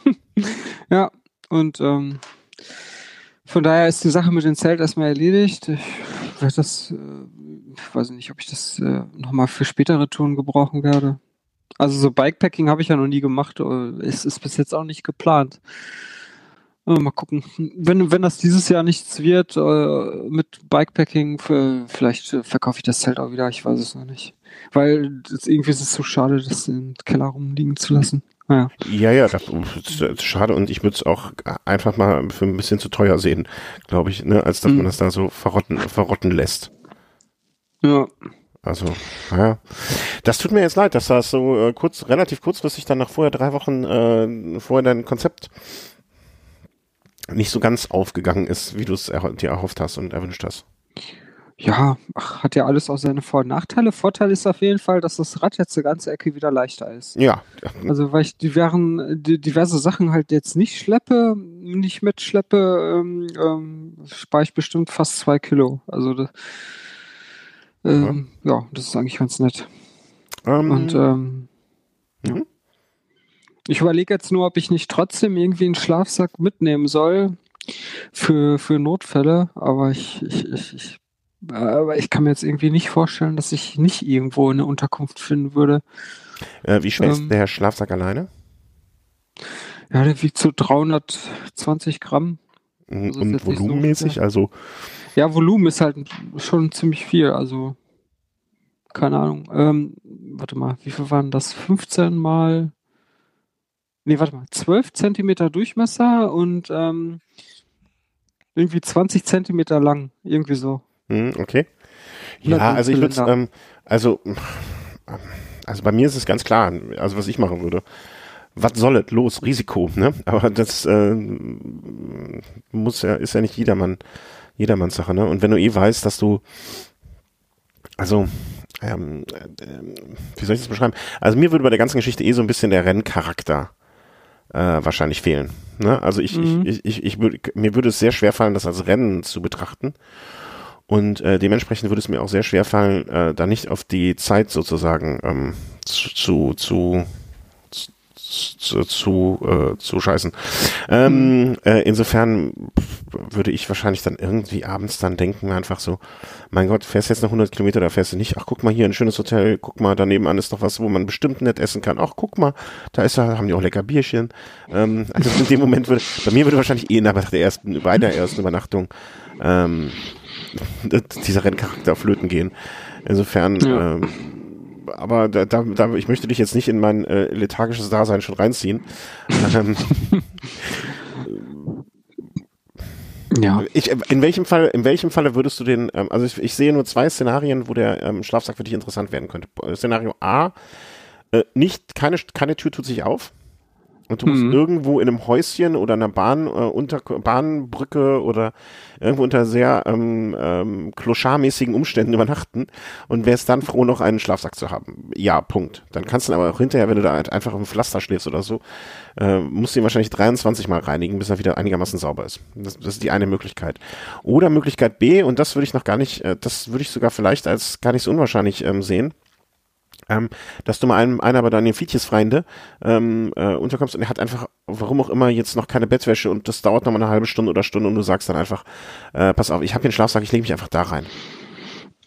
ja, und ähm, von daher ist die Sache mit dem Zelt erstmal erledigt. Ich werde das, äh, ich weiß nicht, ob ich das äh, nochmal für spätere Touren gebrauchen werde. Also so Bikepacking habe ich ja noch nie gemacht. äh, Es ist bis jetzt auch nicht geplant. Mal gucken. Wenn, wenn das dieses Jahr nichts wird äh, mit Bikepacking, für, vielleicht äh, verkaufe ich das Zelt auch wieder. Ich weiß es noch nicht. Weil das, irgendwie ist es so schade, das im Keller rumliegen zu lassen. Naja. Ja, ja, das ist schade und ich würde es auch einfach mal für ein bisschen zu teuer sehen, glaube ich, ne, als dass Mhm. man das da so verrotten, verrotten lässt. Ja. Also, naja. Das tut mir jetzt leid, dass das so äh, kurz, relativ kurzfristig dann nach vorher drei Wochen äh, vorher dein Konzept nicht so ganz aufgegangen ist, wie du es dir erhofft hast und erwünscht hast. Ja, ach, hat ja alles auch seine Vor- und Nachteile. Vorteil ist auf jeden Fall, dass das Rad jetzt eine ganze Ecke wieder leichter ist. Ja, ja, Also weil ich diversen, diverse Sachen halt jetzt nicht schleppe, nicht mitschleppe, ähm, ähm, spare ich bestimmt fast zwei Kilo. Also das, ähm, ja. das ist eigentlich ganz nett. ähm, Und ähm, ja. Ich überlege jetzt nur, ob ich nicht trotzdem irgendwie einen Schlafsack mitnehmen soll für, für Notfälle, aber ich, ich, ich, ich aber ich kann mir jetzt irgendwie nicht vorstellen, dass ich nicht irgendwo eine Unterkunft finden würde. äh, wie schwer ähm, ist der Schlafsack alleine? Ja, der wiegt so 320 Gramm. Das ist und so volumenmäßig, schwer. also Ja, Volumen ist halt schon ziemlich viel, also keine Ahnung. Ähm, warte mal, wie viel waren das? 15 mal, nee, warte mal, 12 Zentimeter Durchmesser und ähm, irgendwie 20 Zentimeter lang, irgendwie so. Hm, okay. Ja, so also ich würde ähm, also, also bei mir ist es ganz klar, also was ich machen würde. Was soll es? Los, Risiko, ne? Aber das äh, muss ja, ist ja nicht jedermann, jedermanns Sache, ne? Und wenn du eh weißt, dass du, also, ähm, äh, wie soll ich das beschreiben? Also mir würde bei der ganzen Geschichte eh so ein bisschen der Renncharakter äh, wahrscheinlich fehlen. Ne? Also ich, Mhm. ich, ich, ich, ich mir würde es sehr schwer fallen, das als Rennen zu betrachten. Und äh, dementsprechend würde es mir auch sehr schwer fallen, äh, da nicht auf die Zeit sozusagen ähm, zu, zu, zu, zu, zu, äh, zu scheißen. Ähm, äh, insofern würde ich wahrscheinlich dann irgendwie abends dann denken, einfach so, mein Gott, fährst jetzt noch 100 Kilometer, da fährst du nicht, ach guck mal hier, ein schönes Hotel, guck mal, daneben an ist doch was, wo man bestimmt nett essen kann, ach guck mal, da ist da, haben die auch lecker Bierchen. Ähm, also in dem Moment würde, bei mir würde wahrscheinlich eh nach der ersten, bei der ersten Übernachtung ähm, dieser Renncharakter flöten gehen. Insofern, ja. ähm, aber da, da, da, ich möchte dich jetzt nicht in mein äh, lethargisches Dasein schon reinziehen. ähm, ja. Ich, in welchem Fall, in welchem Falle würdest du den, ähm, also ich, ich sehe nur zwei Szenarien, wo der ähm, Schlafsack für dich interessant werden könnte. Szenario A, äh, nicht, keine, keine Tür tut sich auf. Und du musst mhm. irgendwo in einem Häuschen oder einer Bahn, äh, unter Bahnbrücke oder irgendwo unter sehr ähm, ähm, kloscharmäßigen Umständen übernachten und wärst dann froh, noch einen Schlafsack zu haben. Ja, Punkt. Dann kannst du aber auch hinterher, wenn du da halt einfach im Pflaster schläfst oder so, äh, musst du ihn wahrscheinlich 23 Mal reinigen, bis er wieder einigermaßen sauber ist. Das, das ist die eine Möglichkeit. Oder Möglichkeit B, und das würde ich noch gar nicht, äh, das würde ich sogar vielleicht als gar nicht so unwahrscheinlich ähm, sehen ähm, dass du mal einem, einer bei deinen Fietjesfreunde ähm, äh, unterkommst und er hat einfach, warum auch immer, jetzt noch keine Bettwäsche und das dauert noch mal eine halbe Stunde oder Stunde und du sagst dann einfach, äh, pass auf, ich habe hier einen Schlafsack, ich lege mich einfach da rein.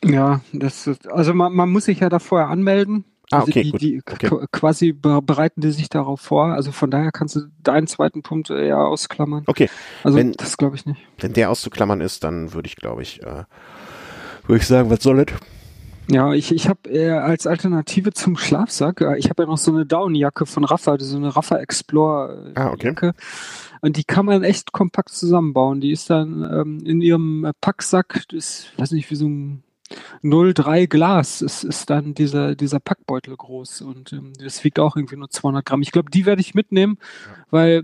Ja, das ist, also man, man muss sich ja da vorher anmelden. Ah, okay, also die, gut. Die okay. quasi bereiten die sich darauf vor. Also von daher kannst du deinen zweiten Punkt eher ausklammern. Okay. Also wenn, das glaube ich nicht. Wenn der auszuklammern ist, dann würde ich, glaube ich, äh, würde ich sagen, was soll das? Ja, ich, ich habe äh, als Alternative zum Schlafsack, äh, ich habe ja noch so eine Downjacke von Rafa, so eine Rafa Explore äh, ah, okay. Jacke. Und die kann man echt kompakt zusammenbauen. Die ist dann ähm, in ihrem Packsack, das weiß nicht, wie so ein 0,3 Glas ist, ist dann dieser, dieser Packbeutel groß und ähm, das wiegt auch irgendwie nur 200 Gramm. Ich glaube, die werde ich mitnehmen, ja. weil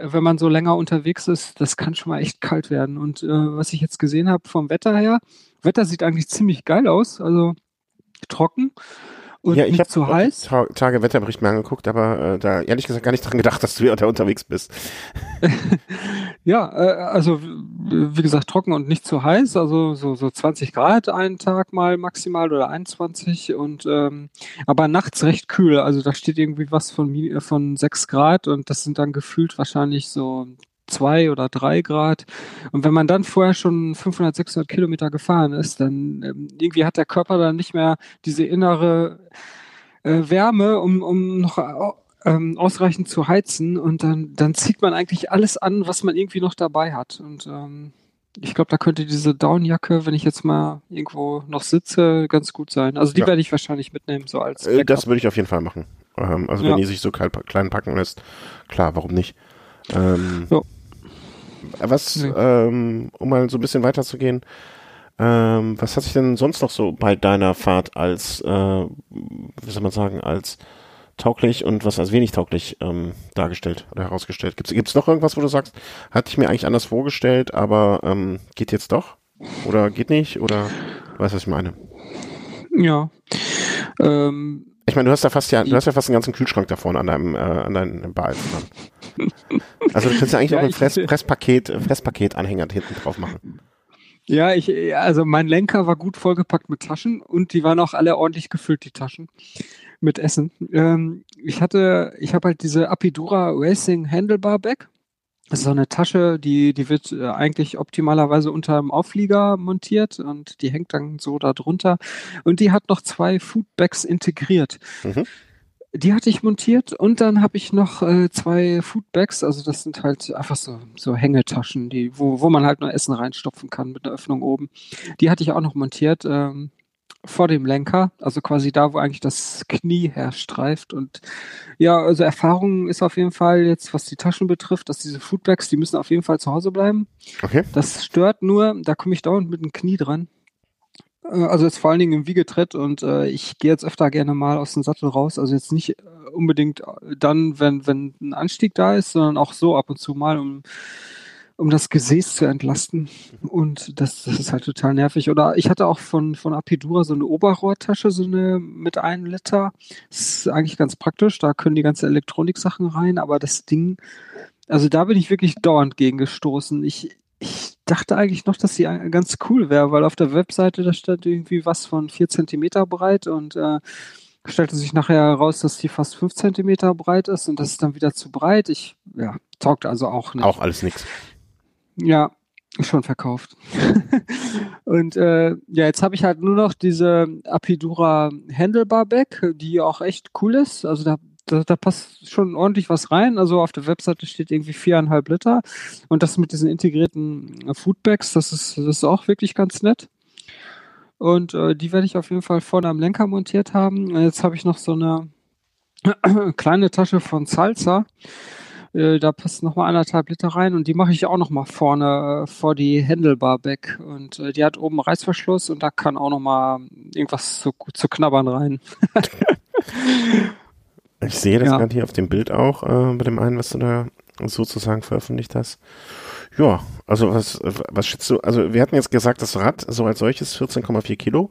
wenn man so länger unterwegs ist, das kann schon mal echt kalt werden. Und äh, was ich jetzt gesehen habe vom Wetter her, Wetter sieht eigentlich ziemlich geil aus, also trocken und ja, ich nicht zu heiß. Ta Tage Wetterbericht mir angeguckt, aber äh, da ehrlich gesagt gar nicht dran gedacht, dass du da unterwegs bist. ja, äh, also wie gesagt, trocken und nicht zu heiß, also so, so 20 Grad einen Tag mal maximal oder 21 und ähm, aber nachts recht kühl, also da steht irgendwie was von, von 6 Grad und das sind dann gefühlt wahrscheinlich so zwei oder drei Grad. Und wenn man dann vorher schon 500, 600 Kilometer gefahren ist, dann ähm, irgendwie hat der Körper dann nicht mehr diese innere äh, Wärme, um, um noch äh, ähm, ausreichend zu heizen. Und dann, dann zieht man eigentlich alles an, was man irgendwie noch dabei hat. Und ähm, ich glaube, da könnte diese Downjacke, wenn ich jetzt mal irgendwo noch sitze, ganz gut sein. Also die ja. werde ich wahrscheinlich mitnehmen, so als. Äh, Backup. Das würde ich auf jeden Fall machen. Ähm, also wenn ja. die sich so klein packen lässt, klar, warum nicht? Ähm, so. Was, nee. ähm, um mal so ein bisschen weiterzugehen, ähm, was hat sich denn sonst noch so bei deiner Fahrt als, äh, wie soll man sagen, als tauglich und was als wenig tauglich ähm, dargestellt oder herausgestellt? Gibt es noch irgendwas, wo du sagst, hatte ich mir eigentlich anders vorgestellt, aber ähm, geht jetzt doch? Oder geht nicht? Oder weißt du, was ich meine? Ja. Ähm, ich meine, du hast ja fast ja, du hast ja fast einen ganzen Kühlschrank da vorne an deinem, äh, an deinem Bar. Also du kannst ja eigentlich ja, auch ein Fress, Fresspaket, Fresspaket-Anhänger hinten drauf machen. Ja, ich, also mein Lenker war gut vollgepackt mit Taschen und die waren auch alle ordentlich gefüllt, die Taschen mit Essen. Ähm, ich hatte, ich habe halt diese Apidura Racing Handlebar Bag. Das ist so eine Tasche, die, die wird äh, eigentlich optimalerweise unter dem Auflieger montiert und die hängt dann so da drunter. Und die hat noch zwei Foodbags integriert. Mhm. Die hatte ich montiert und dann habe ich noch äh, zwei Foodbags, also das sind halt einfach so, so Hängetaschen, die, wo, wo man halt nur Essen reinstopfen kann mit einer Öffnung oben. Die hatte ich auch noch montiert ähm, vor dem Lenker, also quasi da, wo eigentlich das Knie herstreift. Und ja, also Erfahrung ist auf jeden Fall jetzt, was die Taschen betrifft, dass diese Foodbags, die müssen auf jeden Fall zu Hause bleiben. Okay. Das stört nur, da komme ich dauernd mit dem Knie dran. Äh, also jetzt vor allen Dingen im Wiegetritt und äh, ich gehe jetzt öfter gerne mal aus dem Sattel raus. Also jetzt nicht äh, unbedingt äh, dann, wenn, wenn ein Anstieg da ist, sondern auch so ab und zu mal, um, um das Gesäß zu entlasten. Und das, das ist halt total nervig. Oder ich hatte auch von, von Apidura so eine Oberrohrtasche, so eine mit einem Liter. Das ist eigentlich ganz praktisch. Da können die ganzen Elektroniksachen rein, aber das Ding, also da bin ich wirklich dauernd gegen gestoßen. Ich, ich dachte eigentlich noch, dass sie ganz cool wäre, weil auf der Webseite da stand irgendwie was von vier Zentimeter breit und äh, stellte sich nachher heraus, dass die fast fünf Zentimeter breit ist und das ist dann wieder zu breit. Ich, ja, taugt also auch nicht. Auch alles nix. Ja, schon verkauft. und äh, ja, jetzt habe ich halt nur noch diese Apidura Handlebar Bag, die auch echt cool ist. Also da, da, da passt schon ordentlich was rein. Also auf der Webseite steht irgendwie viereinhalb Liter. Und das mit diesen integrierten Foodbags, das ist, das ist auch wirklich ganz nett. Und äh, die werde ich auf jeden Fall vorne am Lenker montiert haben. Jetzt habe ich noch so eine kleine Tasche von Salsa. Äh, da passt nochmal anderthalb Liter rein und die mache ich auch nochmal vorne äh, vor die Handlebar Back. Und äh, die hat oben Reißverschluss und da kann auch nochmal irgendwas zu, zu knabbern rein. ich sehe das ja. gerade hier auf dem Bild auch, bei dem einen, was du da sozusagen veröffentlicht hast. Ja, also was, was schätzt du? Also wir hatten jetzt gesagt, das Rad so als solches 14,4 Kilo.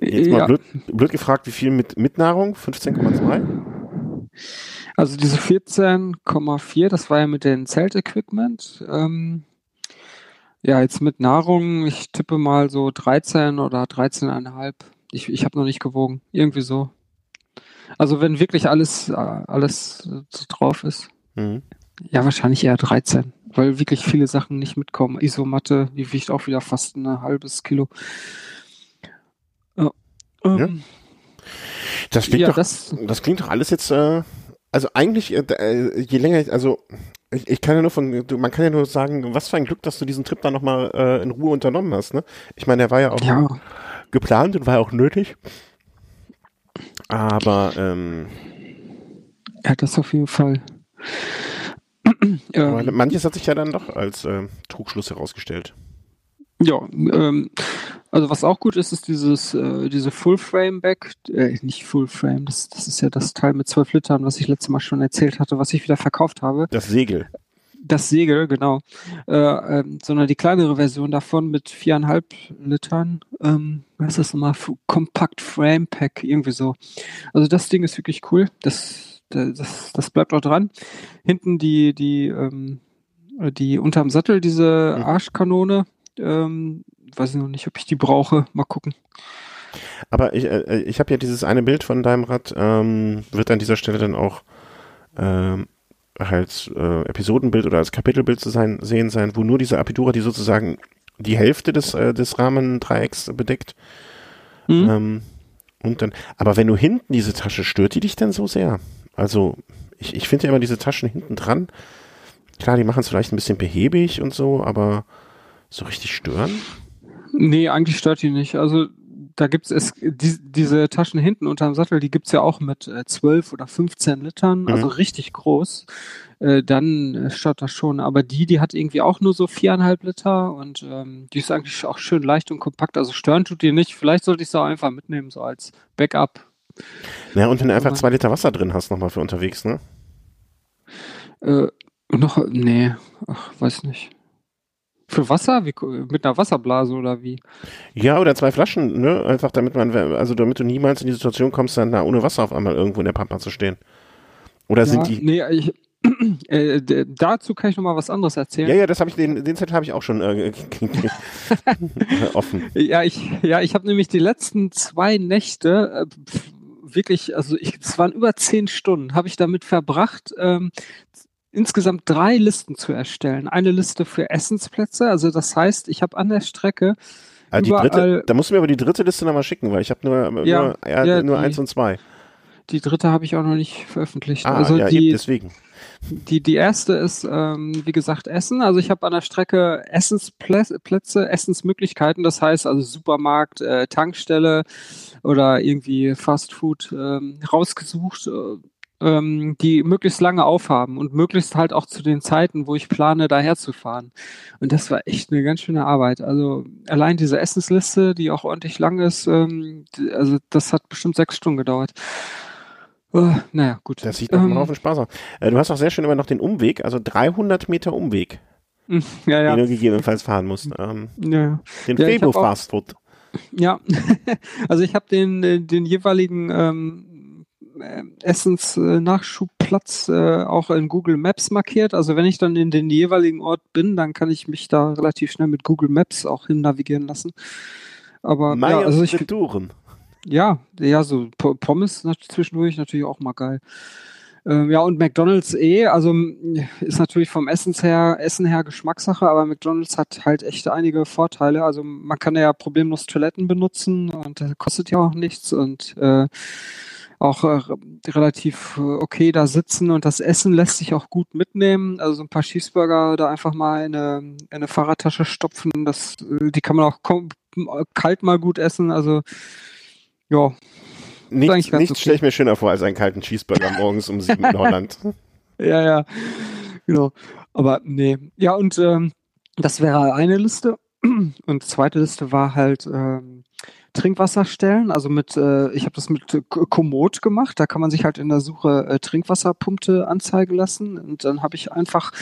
Jetzt mal ja. blöd, blöd, gefragt, wie viel mit, mit Nahrung? 15,2? Also diese 14,4, das war ja mit dem Zeltequipment. Ähm, ja, jetzt mit Nahrung, ich tippe mal so 13 oder 13,5. Ich, ich habe noch nicht gewogen. Irgendwie so. Also wenn wirklich alles, alles so drauf ist. Mhm. Ja, wahrscheinlich eher 13 weil wirklich viele Sachen nicht mitkommen. Isomatte, die wiegt auch wieder fast ein halbes Kilo. Ja. Ähm, ja. Das klingt ja, doch, das, das, klingt doch alles jetzt, äh, also eigentlich, äh, äh je länger, ich, also ich, ich, kann ja nur von, man kann ja nur sagen, was für ein Glück, dass du diesen Trip dann nochmal äh, in Ruhe unternommen hast, ne? Ich meine, der war ja auch ja. geplant und war auch nötig. Aber ähm, ja, das auf jeden Fall. Ähm, manches hat sich ja dann doch als äh, Trugschluss herausgestellt. Ja, ähm, also was auch gut ist, ist dieses äh, diese Full Frame Back, äh, nicht Full Frame, das, das ist ja das Teil mit 12 Litern, was ich letztes Mal schon erzählt hatte, was ich wieder verkauft habe. Das Segel. Das Segel, genau. Äh, ähm, sondern die kleinere Version davon mit viereinhalb Litern. Ähm, was ist das nochmal? Compact Frame Pack, irgendwie so. Also das Ding ist wirklich cool. Das das, das bleibt auch dran. Hinten die, die, ähm, die unterm Sattel, diese mhm. Arschkanone, ähm, weiß ich noch nicht, ob ich die brauche. Mal gucken. Aber ich, äh, ich habe ja dieses eine Bild von deinem Rad, ähm, wird an dieser Stelle dann auch ähm, als äh, Episodenbild oder als Kapitelbild zu sein, sehen sein, wo nur diese Apidura, die sozusagen die Hälfte des, äh, des Rahmendreiecks bedeckt. Mhm. Ähm, und dann, aber wenn du hinten diese Tasche stört die dich denn so sehr? Also ich, ich finde ja immer diese Taschen hinten dran, klar, die machen es vielleicht ein bisschen behäbig und so, aber so richtig stören? Nee, eigentlich stört die nicht. Also da gibt es die, diese Taschen hinten unterm Sattel, die gibt es ja auch mit äh, 12 oder 15 Litern, mhm. also richtig groß. Äh, dann äh, stört das schon. Aber die, die hat irgendwie auch nur so viereinhalb Liter und ähm, die ist eigentlich auch schön leicht und kompakt. Also stören tut die nicht. Vielleicht sollte ich sie auch einfach mitnehmen, so als Backup ja, und wenn du einfach zwei Liter Wasser drin hast, nochmal für unterwegs, ne? Äh, noch, nee, ach, weiß nicht. Für Wasser? Wie, mit einer Wasserblase oder wie? Ja, oder zwei Flaschen, ne? Einfach damit man, also damit du niemals in die Situation kommst, dann da ohne Wasser auf einmal irgendwo in der Pampa zu stehen. Oder ja, sind die. Nee, ich, äh, dazu kann ich noch mal was anderes erzählen. Ja, ja, das habe ich den den Zettel habe ich auch schon äh, offen. Ja, ich ja, ich habe nämlich die letzten zwei Nächte äh, wirklich, also ich, es waren über zehn Stunden, habe ich damit verbracht, ähm, insgesamt drei Listen zu erstellen. Eine Liste für Essensplätze, also das heißt, ich habe an der Strecke ah, die dritte, da musst du mir aber die dritte Liste nochmal schicken, weil ich habe nur, ja, nur, ja, ja, nur die, eins und zwei. Die dritte habe ich auch noch nicht veröffentlicht. Ah, also ja, die, deswegen. Die, die erste ist, ähm, wie gesagt, Essen. Also ich habe an der Strecke Essensplätze, Essensmöglichkeiten. Das heißt also Supermarkt, äh, Tankstelle oder irgendwie Fast Food ähm, rausgesucht, äh, ähm, die möglichst lange aufhaben und möglichst halt auch zu den Zeiten, wo ich plane, daher zu fahren. Und das war echt eine ganz schöne Arbeit. Also allein diese Essensliste, die auch ordentlich lang ist, ähm, also das hat bestimmt sechs Stunden gedauert. Oh, naja, gut. Das sieht doch ähm, mal auf den Spaß aus. Äh, du hast auch sehr schön immer noch den Umweg, also 300 Meter Umweg, ja, ja. den du gegebenenfalls fahren musst. Ähm, ja. Den ja, Febo Fast Food. Ja, also ich habe den, äh, den jeweiligen ähm, äh, Essensnachschubplatz äh, auch in Google Maps markiert. Also wenn ich dann in den jeweiligen Ort bin, dann kann ich mich da relativ schnell mit Google Maps auch hin navigieren lassen. Aber ja, also ich, ja, ja, so Pommes zwischendurch natürlich auch mal geil. Ähm, ja, und McDonalds eh, also ist natürlich vom Essens her, Essen her Geschmackssache, aber McDonalds hat halt echt einige Vorteile. Also man kann ja problemlos Toiletten benutzen und das kostet ja auch nichts und äh, auch äh, relativ äh, okay da sitzen und das Essen lässt sich auch gut mitnehmen. Also so ein paar Cheeseburger da einfach mal in eine, in eine Fahrradtasche stopfen, das, äh, die kann man auch kalt mal gut essen. Also ja, Nichts, nichts okay. stelle ich mir schöner vor als einen kalten Cheeseburger morgens um sieben in Holland. Ja, ja, genau. Aber nee. Ja, und ähm, das wäre eine Liste. Und die zweite Liste war halt ähm, Trinkwasserstellen. Also mit, äh, ich habe das mit Komoot gemacht. Da kann man sich halt in der Suche äh, Trinkwasserpunkte anzeigen lassen. Und dann habe ich einfach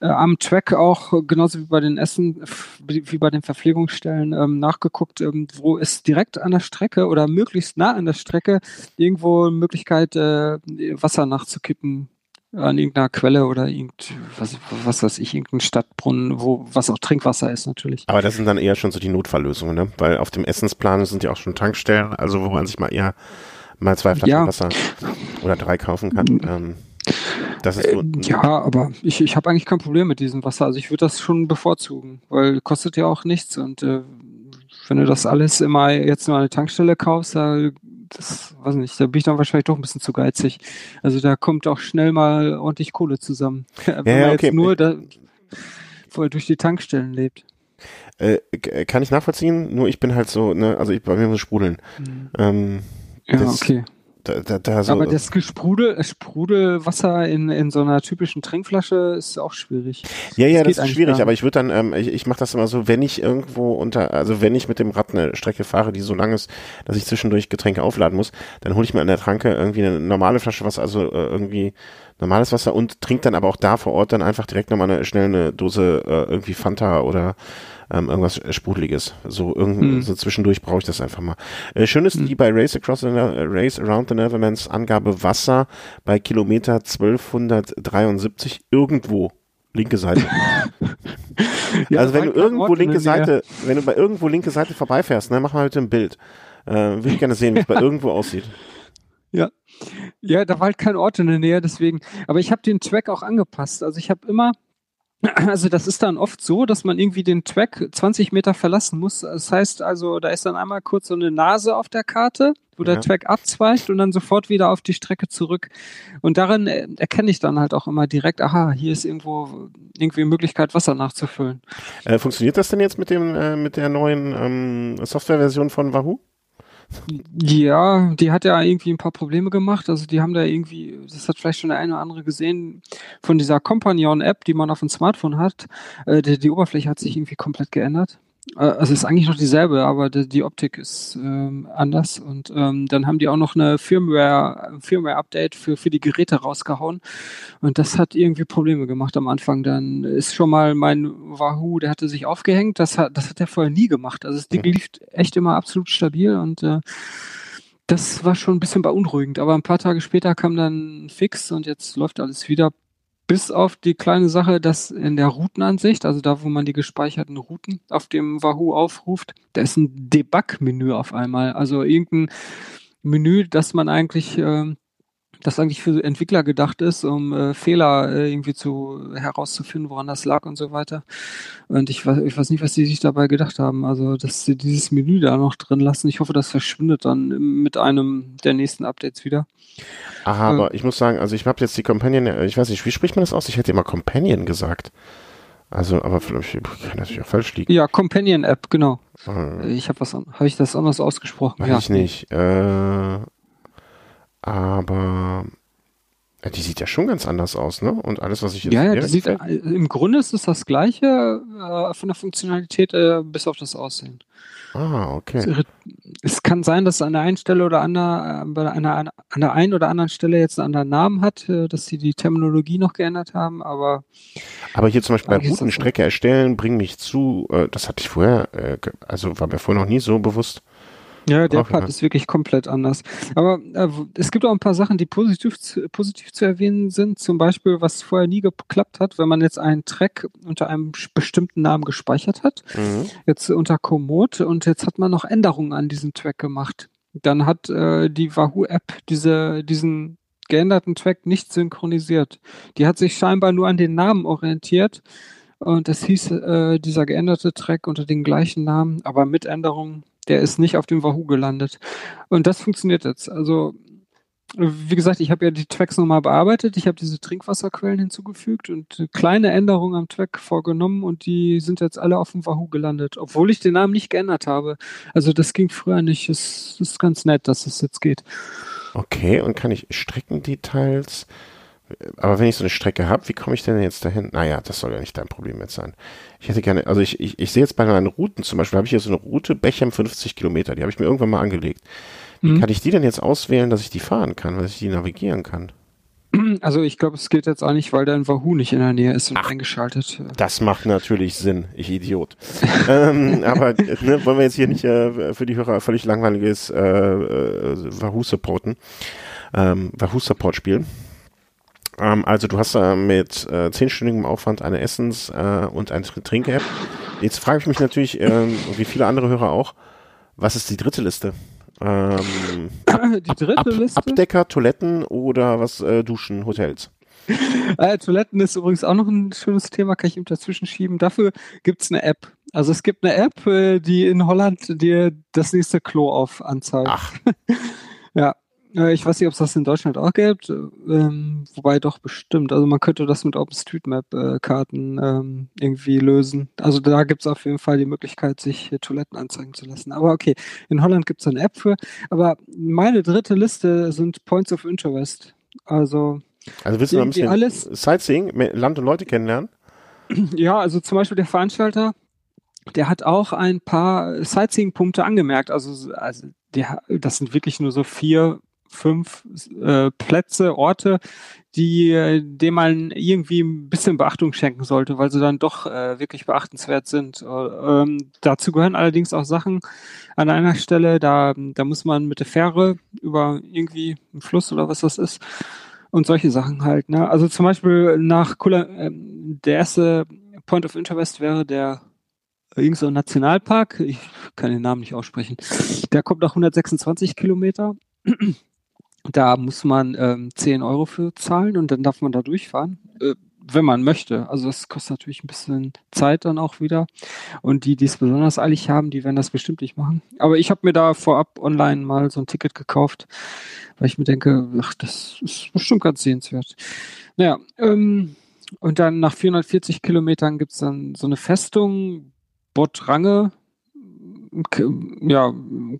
äh, am Track auch, genauso wie bei den Essen, wie bei den Verpflegungsstellen, ähm, nachgeguckt, ähm, wo ist direkt an der Strecke oder möglichst nah an der Strecke irgendwo Möglichkeit, äh, Wasser nachzukippen an irgendeiner Quelle oder irgend, was, was weiß ich, irgendein Stadtbrunnen, wo, was auch Trinkwasser ist natürlich. Aber das sind dann eher schon so die Notfalllösungen, ne? Weil auf dem Essensplan sind ja auch schon Tankstellen, also wo man sich mal eher mal zwei Flaschen ja. Wasser oder drei kaufen kann. Ähm, das ist so, äh, ja, aber ich, ich habe eigentlich kein Problem mit diesem Wasser. Also ich würde das schon bevorzugen, weil kostet ja auch nichts und äh, wenn du das alles immer jetzt nur an der Tankstelle kaufst, da das weiß nicht, da bin ich dann wahrscheinlich doch ein bisschen zu geizig. Also da kommt auch schnell mal ordentlich Kohle zusammen. Wenn ja, man okay. jetzt nur da, voll durch die Tankstellen lebt. Äh, kann ich nachvollziehen, nur ich bin halt so, ne, also ich bei mir muss sprudeln. Mhm. Ähm, ja, okay. Da, da, da so Aber das Gesprudel, Sprudelwasser in, in so einer typischen Trinkflasche ist auch schwierig. Ja, ja, das, das ist schwierig, aber ich würde dann, ähm, ich, ich mache das immer so, wenn ich irgendwo unter, also wenn ich mit dem Rad eine Strecke fahre, die so lang ist, dass ich zwischendurch Getränke aufladen muss, dann hole ich mir an der Tranke irgendwie eine normale Flasche Wasser, also äh, irgendwie normales Wasser und trinke dann aber auch da vor Ort dann einfach direkt nochmal eine, schnell eine Dose äh, irgendwie Fanta oder ähm, irgendwas Sprudeliges. So, irgend, hm. so zwischendurch brauche ich das einfach mal. Äh, schön ist hm. die bei Race Across the Race Around the Netherlands Angabe Wasser bei Kilometer 1273 irgendwo. Linke Seite. ja, also wenn du irgendwo linke Seite, wenn du bei irgendwo linke Seite vorbeifährst, ne, mach mal bitte ein Bild. Äh, will ich gerne sehen, wie es bei irgendwo aussieht. Ja. Ja, da war halt kein Ort in der Nähe, deswegen. Aber ich habe den Track auch angepasst. Also ich habe immer also das ist dann oft so, dass man irgendwie den Track 20 Meter verlassen muss. Das heißt also, da ist dann einmal kurz so eine Nase auf der Karte, wo ja. der Track abzweigt und dann sofort wieder auf die Strecke zurück. Und darin erkenne ich dann halt auch immer direkt, aha, hier ist irgendwo irgendwie Möglichkeit, Wasser nachzufüllen. Äh, funktioniert das denn jetzt mit dem äh, mit der neuen ähm, Softwareversion von Wahoo? Ja, die hat ja irgendwie ein paar Probleme gemacht. Also die haben da irgendwie, das hat vielleicht schon der eine oder andere gesehen, von dieser Companion-App, die man auf dem Smartphone hat. Äh, die, die Oberfläche hat sich irgendwie komplett geändert. Äh, also es ist eigentlich noch dieselbe, aber die, die Optik ist ähm, anders. Und ähm, dann haben die auch noch eine Firmware, Firmware-Update für, für die Geräte rausgehauen. Und das hat irgendwie Probleme gemacht am Anfang. Dann ist schon mal mein Wahoo, der hatte sich aufgehängt. Das hat, das hat er vorher nie gemacht. Also das Ding mhm. lief echt immer absolut stabil und äh, das war schon ein bisschen beunruhigend. Aber ein paar Tage später kam dann ein Fix und jetzt läuft alles wieder bis auf die kleine Sache, dass in der Routenansicht, also da, wo man die gespeicherten Routen auf dem Wahoo aufruft, da ist ein Debug-Menü auf einmal. Also irgendein Menü, das man eigentlich, äh, das eigentlich für Entwickler gedacht ist, um äh, Fehler äh, irgendwie zu herauszufinden, woran das lag und so weiter. Und ich weiß, ich weiß nicht, was die sich dabei gedacht haben. Also, dass sie dieses Menü da noch drin lassen. Ich hoffe, das verschwindet dann mit einem der nächsten Updates wieder. Aha, aber äh, ich muss sagen, also ich habe jetzt die Companion, ich weiß nicht, wie spricht man das aus? Ich hätte immer Companion gesagt. Also, aber vielleicht kann natürlich auch falsch liegen. Ja, Companion App, genau. Äh, ich habe was, habe ich das anders ausgesprochen? Weiß ja. ich nicht. Äh, aber ja, die sieht ja schon ganz anders aus, ne? Und alles, was ich jetzt Ja, ja, die sieht, im Grunde ist es das gleiche äh, von der Funktionalität, äh, bis auf das Aussehen. Ah, okay. Es kann sein, dass es an der einen Stelle oder an der, äh, einer, an der einen oder anderen Stelle jetzt einen anderen Namen hat, äh, dass sie die Terminologie noch geändert haben, aber. Aber hier zum Beispiel bei Routenstrecke erstellen, bring mich zu, äh, das hatte ich vorher, also war mir vorher noch nie so bewusst. Ja, der Part ist wirklich komplett anders. Aber äh, es gibt auch ein paar Sachen, die positiv, positiv zu erwähnen sind. Zum Beispiel, was vorher nie geklappt hat, wenn man jetzt einen Track unter einem bestimmten Namen gespeichert hat, mhm. jetzt unter Komoot und jetzt hat man noch Änderungen an diesem Track gemacht. dann hat äh, die Wahoo-App diese, diesen geänderten Track nicht synchronisiert. Die hat sich scheinbar nur an den Namen orientiert und es hieß äh, dieser geänderte Track unter den gleichen Namen, aber mit Änderungen, der ist nicht auf dem Wahoo gelandet. Und das funktioniert jetzt. Also wie gesagt, ich habe ja die Tracks nochmal bearbeitet. Ich habe diese Trinkwasserquellen hinzugefügt und kleine Änderungen am Track vorgenommen und die sind jetzt alle auf dem Wahoo gelandet, obwohl ich den Namen nicht geändert habe. Also das ging früher nicht. Es ist ganz nett, dass es jetzt geht. Okay, und kann ich Streckendetails? Aber wenn ich so eine Strecke habe, wie komme ich denn jetzt dahin? Naja, das soll ja nicht dein Problem jetzt sein. Ich hätte gerne, also ich, ich, ich sehe jetzt bei meinen Routen zum Beispiel, habe ich hier so eine Route Bechem 50 Kilometer, die habe ich mir irgendwann mal angelegt. Wie mhm. kann ich die denn jetzt auswählen, dass ich die fahren kann, dass ich die navigieren kann? Also ich glaube, es geht jetzt auch nicht, weil dein Wahoo nicht in der Nähe ist und Ach, eingeschaltet. Das macht natürlich Sinn, ich Idiot. ähm, aber ne, wollen wir jetzt hier nicht äh, für die Hörer völlig langweiliges äh, äh, Wahoo supporten, ähm, Wahoo Support spielen. Ähm, also du hast äh, mit äh, zehnstündigem Aufwand eine Essens- äh, und eine Trink-App. Jetzt frage ich mich natürlich, äh, wie viele andere Hörer auch, was ist die dritte Liste? Ähm, die dritte Ab Liste? Abdecker, Toiletten oder was, äh, Duschen, Hotels? Äh, Toiletten ist übrigens auch noch ein schönes Thema, kann ich ihm dazwischen schieben. Dafür gibt es eine App. Also es gibt eine App, äh, die in Holland dir das nächste Klo auf anzeigt. Ach. ja, ich weiß nicht, ob es das in Deutschland auch gibt, ähm, wobei doch bestimmt. Also man könnte das mit OpenStreetMap-Karten ähm, irgendwie lösen. Also da gibt es auf jeden Fall die Möglichkeit, sich äh, Toiletten anzeigen zu lassen. Aber okay, in Holland gibt es eine App für. Aber meine dritte Liste sind Points of Interest. Also also willst du ein bisschen alles, Sightseeing, Land und Leute kennenlernen? Ja, also zum Beispiel der Veranstalter, der hat auch ein paar Sightseeing-Punkte angemerkt. Also, also der, das sind wirklich nur so vier fünf äh, Plätze, Orte, die äh, dem man irgendwie ein bisschen Beachtung schenken sollte, weil sie dann doch äh, wirklich beachtenswert sind. Äh, ähm, dazu gehören allerdings auch Sachen an einer Stelle, da, da muss man mit der Fähre über irgendwie einen Fluss oder was das ist und solche Sachen halt. Ne? Also zum Beispiel nach Kula, äh, der erste Point of Interest wäre der irgend so ein Nationalpark, ich kann den Namen nicht aussprechen, der kommt nach 126 Kilometer da muss man ähm, 10 Euro für zahlen und dann darf man da durchfahren, äh, wenn man möchte. Also das kostet natürlich ein bisschen Zeit dann auch wieder. Und die, die es besonders eilig haben, die werden das bestimmt nicht machen. Aber ich habe mir da vorab online mal so ein Ticket gekauft, weil ich mir denke, ach, das ist bestimmt ganz sehenswert. Naja, ähm, und dann nach 440 Kilometern gibt's dann so eine Festung, Botrange, ja,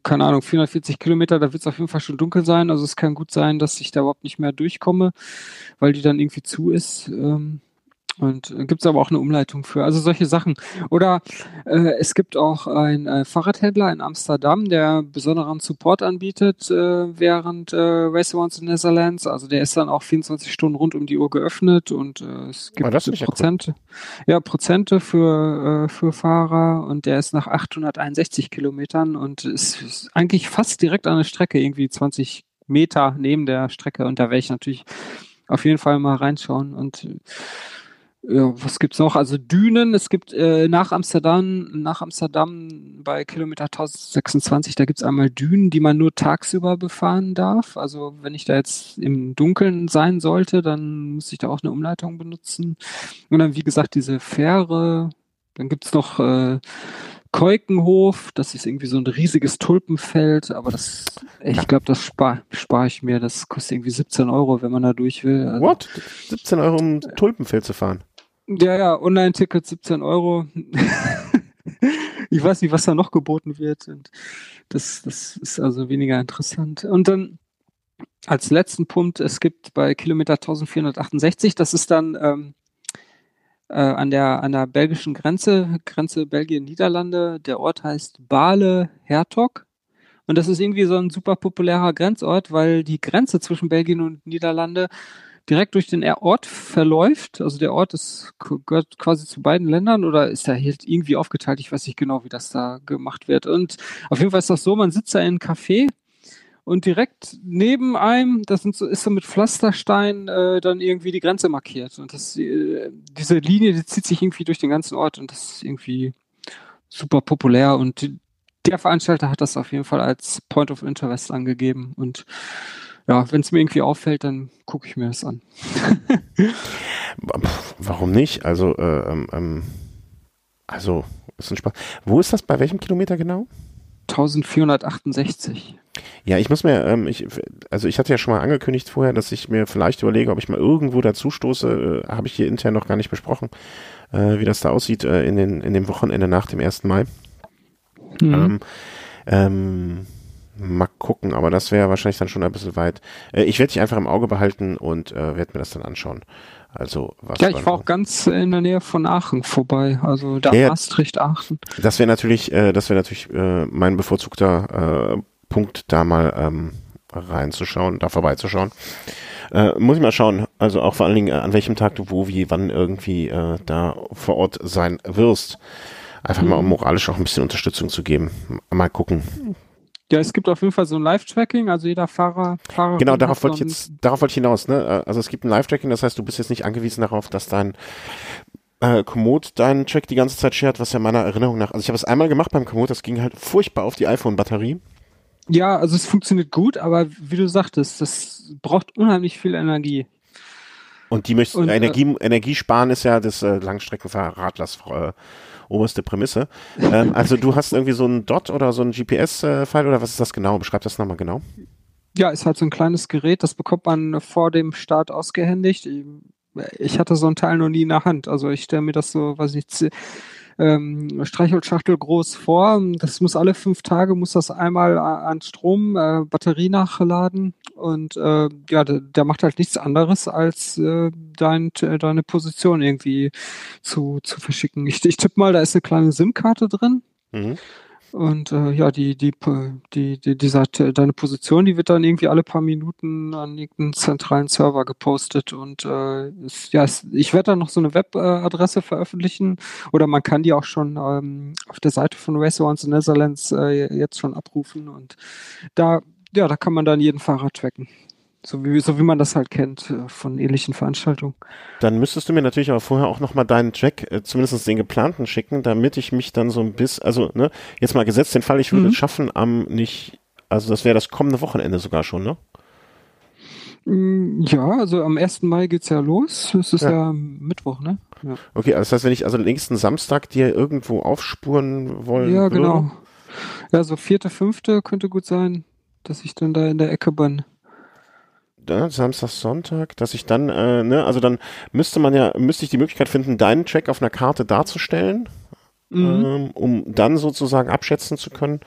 keine Ahnung, 440 Kilometer, da wird es auf jeden Fall schon dunkel sein. Also es kann gut sein, dass ich da überhaupt nicht mehr durchkomme, weil die dann irgendwie zu ist. Ähm, und äh, gibt es aber auch eine Umleitung für. Also solche Sachen. Oder äh, es gibt auch einen äh, Fahrradhändler in Amsterdam, der besonderen Support anbietet äh, während äh, Race Around the Netherlands. Also der ist dann auch 24 Stunden rund um die Uhr geöffnet und äh, es gibt oh, Prozente, ja, Prozente für, äh, für Fahrer und der ist nach 861 Kilometern und ist, ist eigentlich fast direkt an der Strecke, irgendwie 20 Meter neben der Strecke und da werde ich natürlich auf jeden Fall mal reinschauen und ja, was gibt's noch? Also Dünen, es gibt äh, nach Amsterdam, nach Amsterdam bei Kilometer 1026, da gibt's einmal Dünen, die man nur tagsüber befahren darf. Also wenn ich da jetzt im Dunkeln sein sollte, dann muss ich da auch eine Umleitung benutzen. Und dann, wie gesagt, diese Fähre, dann gibt's noch äh, Keukenhof, das ist irgendwie so ein riesiges Tulpenfeld, aber das, ich glaube, das spare spar ich mir. Das kostet irgendwie 17 Euro, wenn man da durch will. Also, What? 17 Euro, um Tulpenfeld zu fahren? Ja, ja, Online-Ticket 17 Euro. ich weiß nicht, was da noch geboten wird. Und das, das ist also weniger interessant. Und dann als letzten Punkt, es gibt bei Kilometer 1468, das ist dann ähm, äh, an, der, an der belgischen Grenze, Grenze Belgien-Niederlande. Der Ort heißt Bale-Hertog. Und das ist irgendwie so ein super populärer Grenzort, weil die Grenze zwischen Belgien und Niederlande direkt durch den Ort verläuft. Also der Ort ist, gehört quasi zu beiden Ländern oder ist da irgendwie aufgeteilt? Ich weiß nicht genau, wie das da gemacht wird. Und auf jeden Fall ist das so, man sitzt da in einem Café und direkt neben einem, das sind so, ist so mit Pflasterstein äh, dann irgendwie die Grenze markiert. Und das, äh, diese Linie, die zieht sich irgendwie durch den ganzen Ort und das ist irgendwie super populär und die, der Veranstalter hat das auf jeden Fall als Point of Interest angegeben und ja, wenn es mir irgendwie auffällt, dann gucke ich mir das an. Warum nicht? Also, äh, ähm, ähm, also, ist ein Spaß. Wo ist das? Bei welchem Kilometer genau? 1468. Ja, ich muss mir, ähm, ich, also ich hatte ja schon mal angekündigt vorher, dass ich mir vielleicht überlege, ob ich mal irgendwo dazu stoße. Äh, Habe ich hier intern noch gar nicht besprochen, äh, wie das da aussieht äh, in, den, in dem Wochenende nach dem 1. Mai. Mhm. Ähm, ähm, mal gucken, aber das wäre wahrscheinlich dann schon ein bisschen weit. Äh, ich werde dich einfach im Auge behalten und äh, werde mir das dann anschauen. Also was ja, ich fahre auch ganz in der Nähe von Aachen vorbei, also da ja, Maastricht, Aachen. Das wäre natürlich, äh, das wäre natürlich äh, mein bevorzugter äh, Punkt, da mal ähm, reinzuschauen, da vorbeizuschauen. Äh, muss ich mal schauen, also auch vor allen Dingen, äh, an welchem Tag du wo, wie, wann irgendwie äh, da vor Ort sein wirst. Einfach mhm. mal um moralisch auch ein bisschen Unterstützung zu geben. Mal gucken. Ja, es gibt auf jeden Fall so ein Live-Tracking, also jeder Fahrer, Fahrer. Genau, darauf wollte ich jetzt, darauf wollte ich hinaus, ne? Also es gibt ein Live-Tracking, das heißt, du bist jetzt nicht angewiesen darauf, dass dein äh, Komoot deinen Track die ganze Zeit shared, was ja meiner Erinnerung nach, also ich habe es einmal gemacht beim Komoot, das ging halt furchtbar auf die iPhone-Batterie. Ja, also es funktioniert gut, aber wie du sagtest, das braucht unheimlich viel Energie. Und die möchten, Energie, äh, Energie sparen ist ja das äh, Langstreckenfahrradlers äh, oberste Prämisse. ähm, also du hast irgendwie so ein Dot oder so ein GPS-File oder was ist das genau? Beschreib das nochmal genau. Ja, ist halt so ein kleines Gerät, das bekommt man vor dem Start ausgehändigt. Ich hatte so ein Teil noch nie in der Hand. Also ich stelle mir das so, was ich ähm, Streichholzschachtel groß vor. Das muss alle fünf Tage, muss das einmal an Strom, äh, Batterie nachladen und äh, ja, der, der, macht halt nichts anderes, als äh, dein, deine Position irgendwie zu, zu verschicken. Ich, ich tippe mal, da ist eine kleine SIM-Karte drin. Mhm. Und äh, ja, die, die, die, die, dieser, deine Position, die wird dann irgendwie alle paar Minuten an irgendeinen zentralen Server gepostet. Und äh, ist, ja, ist, ich werde dann noch so eine Webadresse veröffentlichen oder man kann die auch schon ähm, auf der Seite von Race in Netherlands äh, jetzt schon abrufen. Und da, ja, da kann man dann jeden Fahrer tracken. So wie, so wie man das halt kennt äh, von ähnlichen Veranstaltungen. Dann müsstest du mir natürlich aber vorher auch nochmal deinen Track, äh, zumindest den geplanten, schicken, damit ich mich dann so ein bisschen, also, ne, jetzt mal gesetzt den Fall, ich würde mhm. es schaffen am nicht, also das wäre das kommende Wochenende sogar schon, ne? Mm, ja, also am 1. Mai geht's ja los. Es ist ja, ja Mittwoch, ne? Ja. Okay, also das heißt, wenn ich also nächsten Samstag dir irgendwo aufspuren wollen Ja, würde, genau. Ja, so vierte, fünfte könnte gut sein, dass ich dann da in der Ecke bin ja, Samstag, Sonntag, dass ich dann, äh, ne, also dann müsste man ja, müsste ich die Möglichkeit finden, deinen Track auf einer Karte darzustellen, mhm. ähm, um dann sozusagen abschätzen zu können,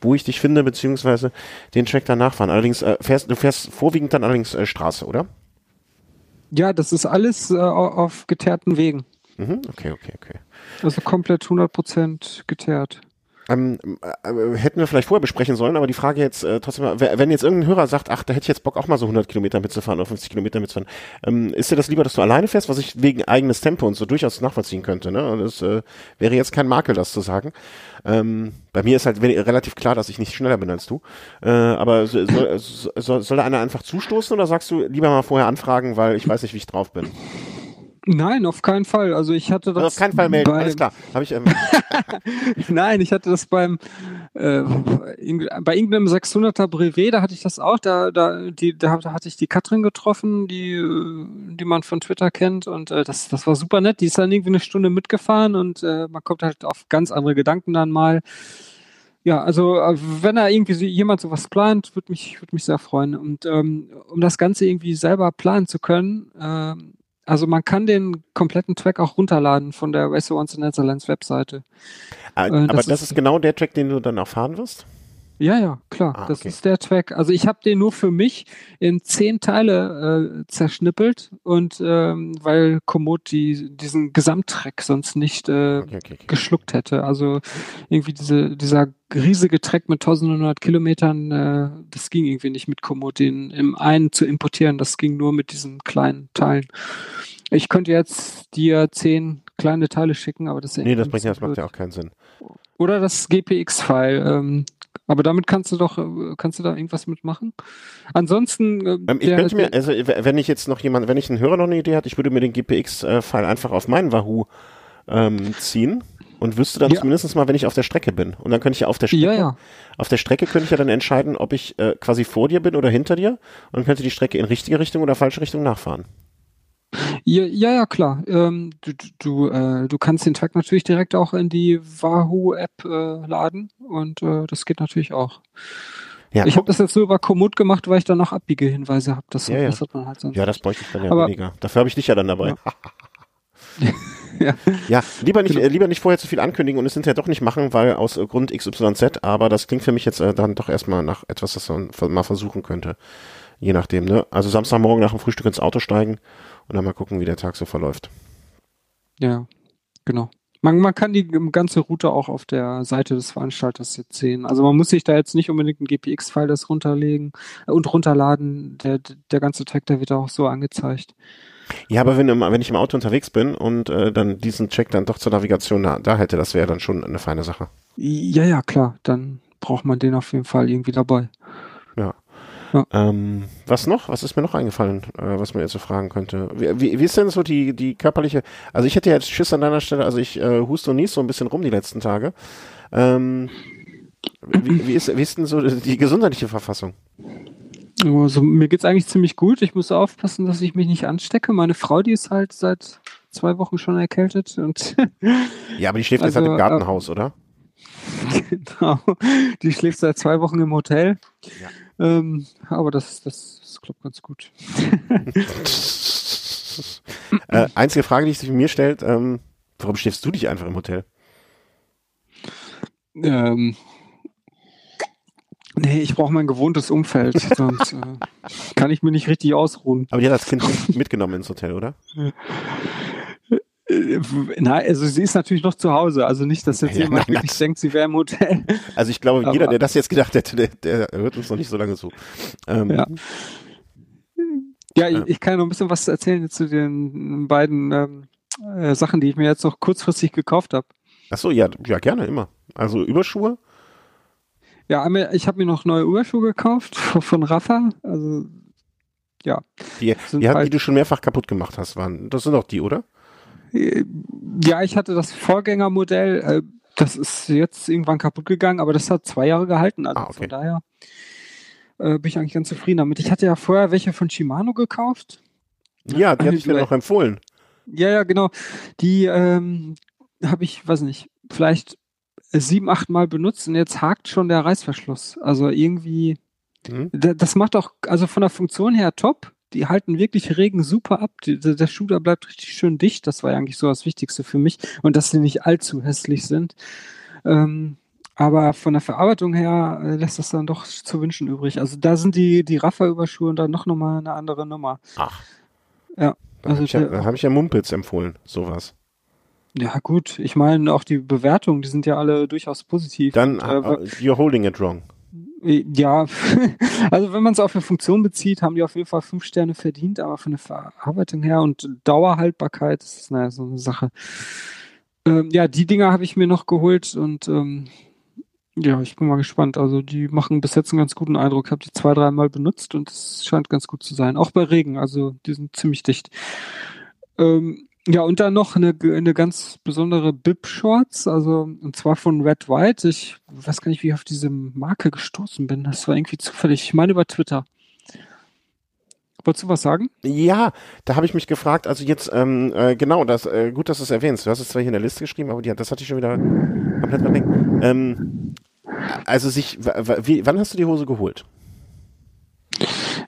wo ich dich finde, beziehungsweise den Track danach fahren. Allerdings, äh, fährst, du fährst vorwiegend dann allerdings äh, Straße, oder? Ja, das ist alles äh, auf geteerten Wegen. Mhm, okay, okay, okay. Also komplett 100% geteert. Ähm, äh, hätten wir vielleicht vorher besprechen sollen, aber die Frage jetzt äh, trotzdem, wenn jetzt irgendein Hörer sagt, ach, da hätte ich jetzt Bock auch mal so 100 Kilometer mitzufahren oder 50 Kilometer mitzufahren, ähm, ist dir das lieber, dass du alleine fährst, was ich wegen eigenes Tempo und so durchaus nachvollziehen könnte, ne? Und das äh, wäre jetzt kein Makel, das zu sagen. Ähm, bei mir ist halt relativ klar, dass ich nicht schneller bin als du. Äh, aber soll, soll, soll da einer einfach zustoßen oder sagst du lieber mal vorher anfragen, weil ich weiß nicht, wie ich drauf bin? Nein, auf keinen Fall. Also ich hatte das. Also auf keinen Fall melden, alles klar. Hab ich, ähm Nein, ich hatte das beim äh, bei irgendeinem 600er Brevet, da hatte ich das auch. Da, da, die, da, hatte ich die Katrin getroffen, die, die man von Twitter kennt. Und äh, das, das war super nett. Die ist dann irgendwie eine Stunde mitgefahren und äh, man kommt halt auf ganz andere Gedanken dann mal. Ja, also äh, wenn da irgendwie jemand sowas plant, würde mich, würde mich sehr freuen. Und ähm, um das Ganze irgendwie selber planen zu können, ähm, also man kann den kompletten Track auch runterladen von der Racer Once in Netherlands Webseite. Ah, äh, aber das, das ist, ist genau der Track, den du dann auch fahren wirst? Ja, ja, klar. Ah, das okay. ist der Track. Also ich habe den nur für mich in zehn Teile äh, zerschnippelt und ähm, weil Komoot die, diesen Gesamttrack sonst nicht äh, okay, okay, geschluckt hätte. Also irgendwie diese, dieser riesige Track mit 1900 Kilometern, äh, das ging irgendwie nicht mit Komoot, den im einen zu importieren. Das ging nur mit diesen kleinen Teilen. Ich könnte jetzt dir zehn kleine Teile schicken, aber das ist Nee, das bringt ja, das macht ja auch keinen Sinn. Oder das GPX-File. Ähm, aber damit kannst du doch, äh, kannst du da irgendwas mitmachen? Ansonsten. Äh, ähm, ich könnte mir, also wenn ich jetzt noch jemand, wenn ich einen Hörer noch eine Idee hat, ich würde mir den GPX-File einfach auf meinen Wahoo ähm, ziehen. und wüsste dann Ja. zumindest mal, wenn ich auf der Strecke bin. Und dann könnte ich ja auf der Strecke, Ja, ja. auf der Strecke könnte ich ja dann entscheiden, ob ich äh, quasi vor dir bin oder hinter dir und könnte die Strecke in richtige Richtung oder falsche Richtung nachfahren. Ja, ja, ja klar. Ähm, du, du, äh, du kannst den Track natürlich direkt auch in die Wahoo-App äh, laden und äh, das geht natürlich auch. Ja, Ich habe das jetzt so über Komoot gemacht, weil ich dann noch Abbiegehinweise habe. Das Ja, ja. verbessert man halt sonst. ja, das bräuchte ich dann ja Aber- weniger. Dafür habe ich dich ja dann dabei. Ja. Ja, lieber nicht, Genau. äh, lieber nicht vorher zu viel ankündigen und es hinterher doch nicht machen, weil aus äh, Grund XYZ, aber das klingt für mich jetzt äh, dann doch erstmal nach etwas, das man mal versuchen könnte. Je nachdem, ne? Also Samstagmorgen nach dem Frühstück ins Auto steigen und dann mal gucken, wie der Tag so verläuft. Ja, genau. Man, man kann die ganze Route auch auf der Seite des Veranstalters jetzt sehen. Also man muss sich da jetzt nicht unbedingt ein GPX-File das runterlegen äh, und runterladen. Der, der ganze Track, der wird auch so angezeigt. Ja, aber wenn, wenn ich im Auto unterwegs bin und äh, dann diesen Check dann doch zur Navigation da, da hätte, das wäre dann schon eine feine Sache. Ja, ja, klar. Dann braucht man den auf jeden Fall irgendwie dabei. Ähm, was noch? Was ist mir noch eingefallen, äh, was man jetzt so fragen könnte? Wie, wie, wie ist denn so die, die körperliche, also ich hätte jetzt Schiss an deiner Stelle, also ich äh, huste und nies so ein bisschen rum die letzten Tage. Ähm, wie, wie, ist, wie ist denn so die gesundheitliche Verfassung? Also mir geht's eigentlich ziemlich gut. Ich muss aufpassen, dass ich mich nicht anstecke. Meine Frau, die ist halt seit zwei Wochen schon erkältet und Ja, aber die schläft jetzt halt Also, im Gartenhaus, oder? genau, die schläft seit zwei Wochen im Hotel. Ja. Ähm, aber das, das, das klappt ganz gut. äh, einzige Frage, die sich mir stellt, ähm, warum schläfst du dich einfach im Hotel? Ähm, nee, ich brauche mein gewohntes Umfeld, sonst äh, kann ich mir nicht richtig ausruhen. Aber die hat das Kind mitgenommen ins Hotel, oder? Äh, Nein, also sie ist natürlich noch zu Hause. Also nicht, dass jetzt Ja, jemand nein, wirklich denkt, sie wäre im Hotel. Also ich glaube, jeder, der das jetzt gedacht hätte, der, der hört uns noch nicht so lange zu. Ähm, Ja. Ja, ich, ich kann noch ein bisschen was erzählen zu den beiden ähm, äh, Sachen, die ich mir jetzt noch kurzfristig gekauft habe. Ach so, ja, ja, gerne, immer. Also Überschuhe? Ja, einmal, ich habe mir noch neue Überschuhe gekauft von, Rafa. Also ja, Die, die, hat, die halt- du schon mehrfach kaputt gemacht hast, waren. Das sind doch die, oder? Äh, ja, ich hatte das Vorgängermodell. Äh, das ist jetzt irgendwann kaputt gegangen, aber das hat zwei Jahre gehalten. Also Ah, okay. von daher äh, bin ich eigentlich ganz zufrieden damit. Ich hatte ja vorher welche von Shimano gekauft. Ja, die hatte ich mir noch empfohlen. Ja, ja, genau. Die ähm, habe ich, weiß nicht, vielleicht sieben, acht Mal benutzt und jetzt hakt schon der Reißverschluss. Also irgendwie, Mhm. da- das macht auch, also von der Funktion her top. Die halten wirklich Regen super ab. Die, der der bleibt richtig schön dicht. Das war ja eigentlich so das Wichtigste für mich. Und dass sie nicht allzu hässlich sind. Ähm, aber von der Verarbeitung her äh, lässt das dann doch zu wünschen übrig. Also da sind die, die Raffa-Überschuhe dann noch nochmal eine andere Nummer. Ach. Ja, Da also habe ich, ja, hab ich ja Mumpitz empfohlen, sowas. Ja, gut. Ich meine, auch die Bewertungen, die sind ja alle durchaus positiv. Dann, Und, äh, äh, you're holding it wrong. Ja, also wenn man es auf eine Funktion bezieht, haben die auf jeden Fall fünf Sterne verdient, aber von der Verarbeitung her und Dauerhaltbarkeit ist es naja so eine Sache. Ähm, ja, die Dinger habe ich mir noch geholt und ähm, ja, ich bin mal gespannt. Also die machen bis jetzt einen ganz guten Eindruck. Ich habe die zwei, dreimal benutzt und es scheint ganz gut zu sein. Auch bei Regen, also die sind ziemlich dicht. Ähm, ja, und dann noch eine, eine ganz besondere Bib-Shorts, also und zwar von Red White. Ich weiß gar nicht, wie ich auf diese Marke gestoßen bin. Das war irgendwie zufällig. Ich meine über Twitter. Wolltest du was sagen? Ja, da habe ich mich gefragt, also jetzt, ähm, äh, genau, das, äh, gut, dass du es erwähnst. Du hast es zwar hier in der Liste geschrieben, aber die, das hatte ich schon wieder komplett verdrängt. Ähm, also sich, wann hast du die Hose geholt?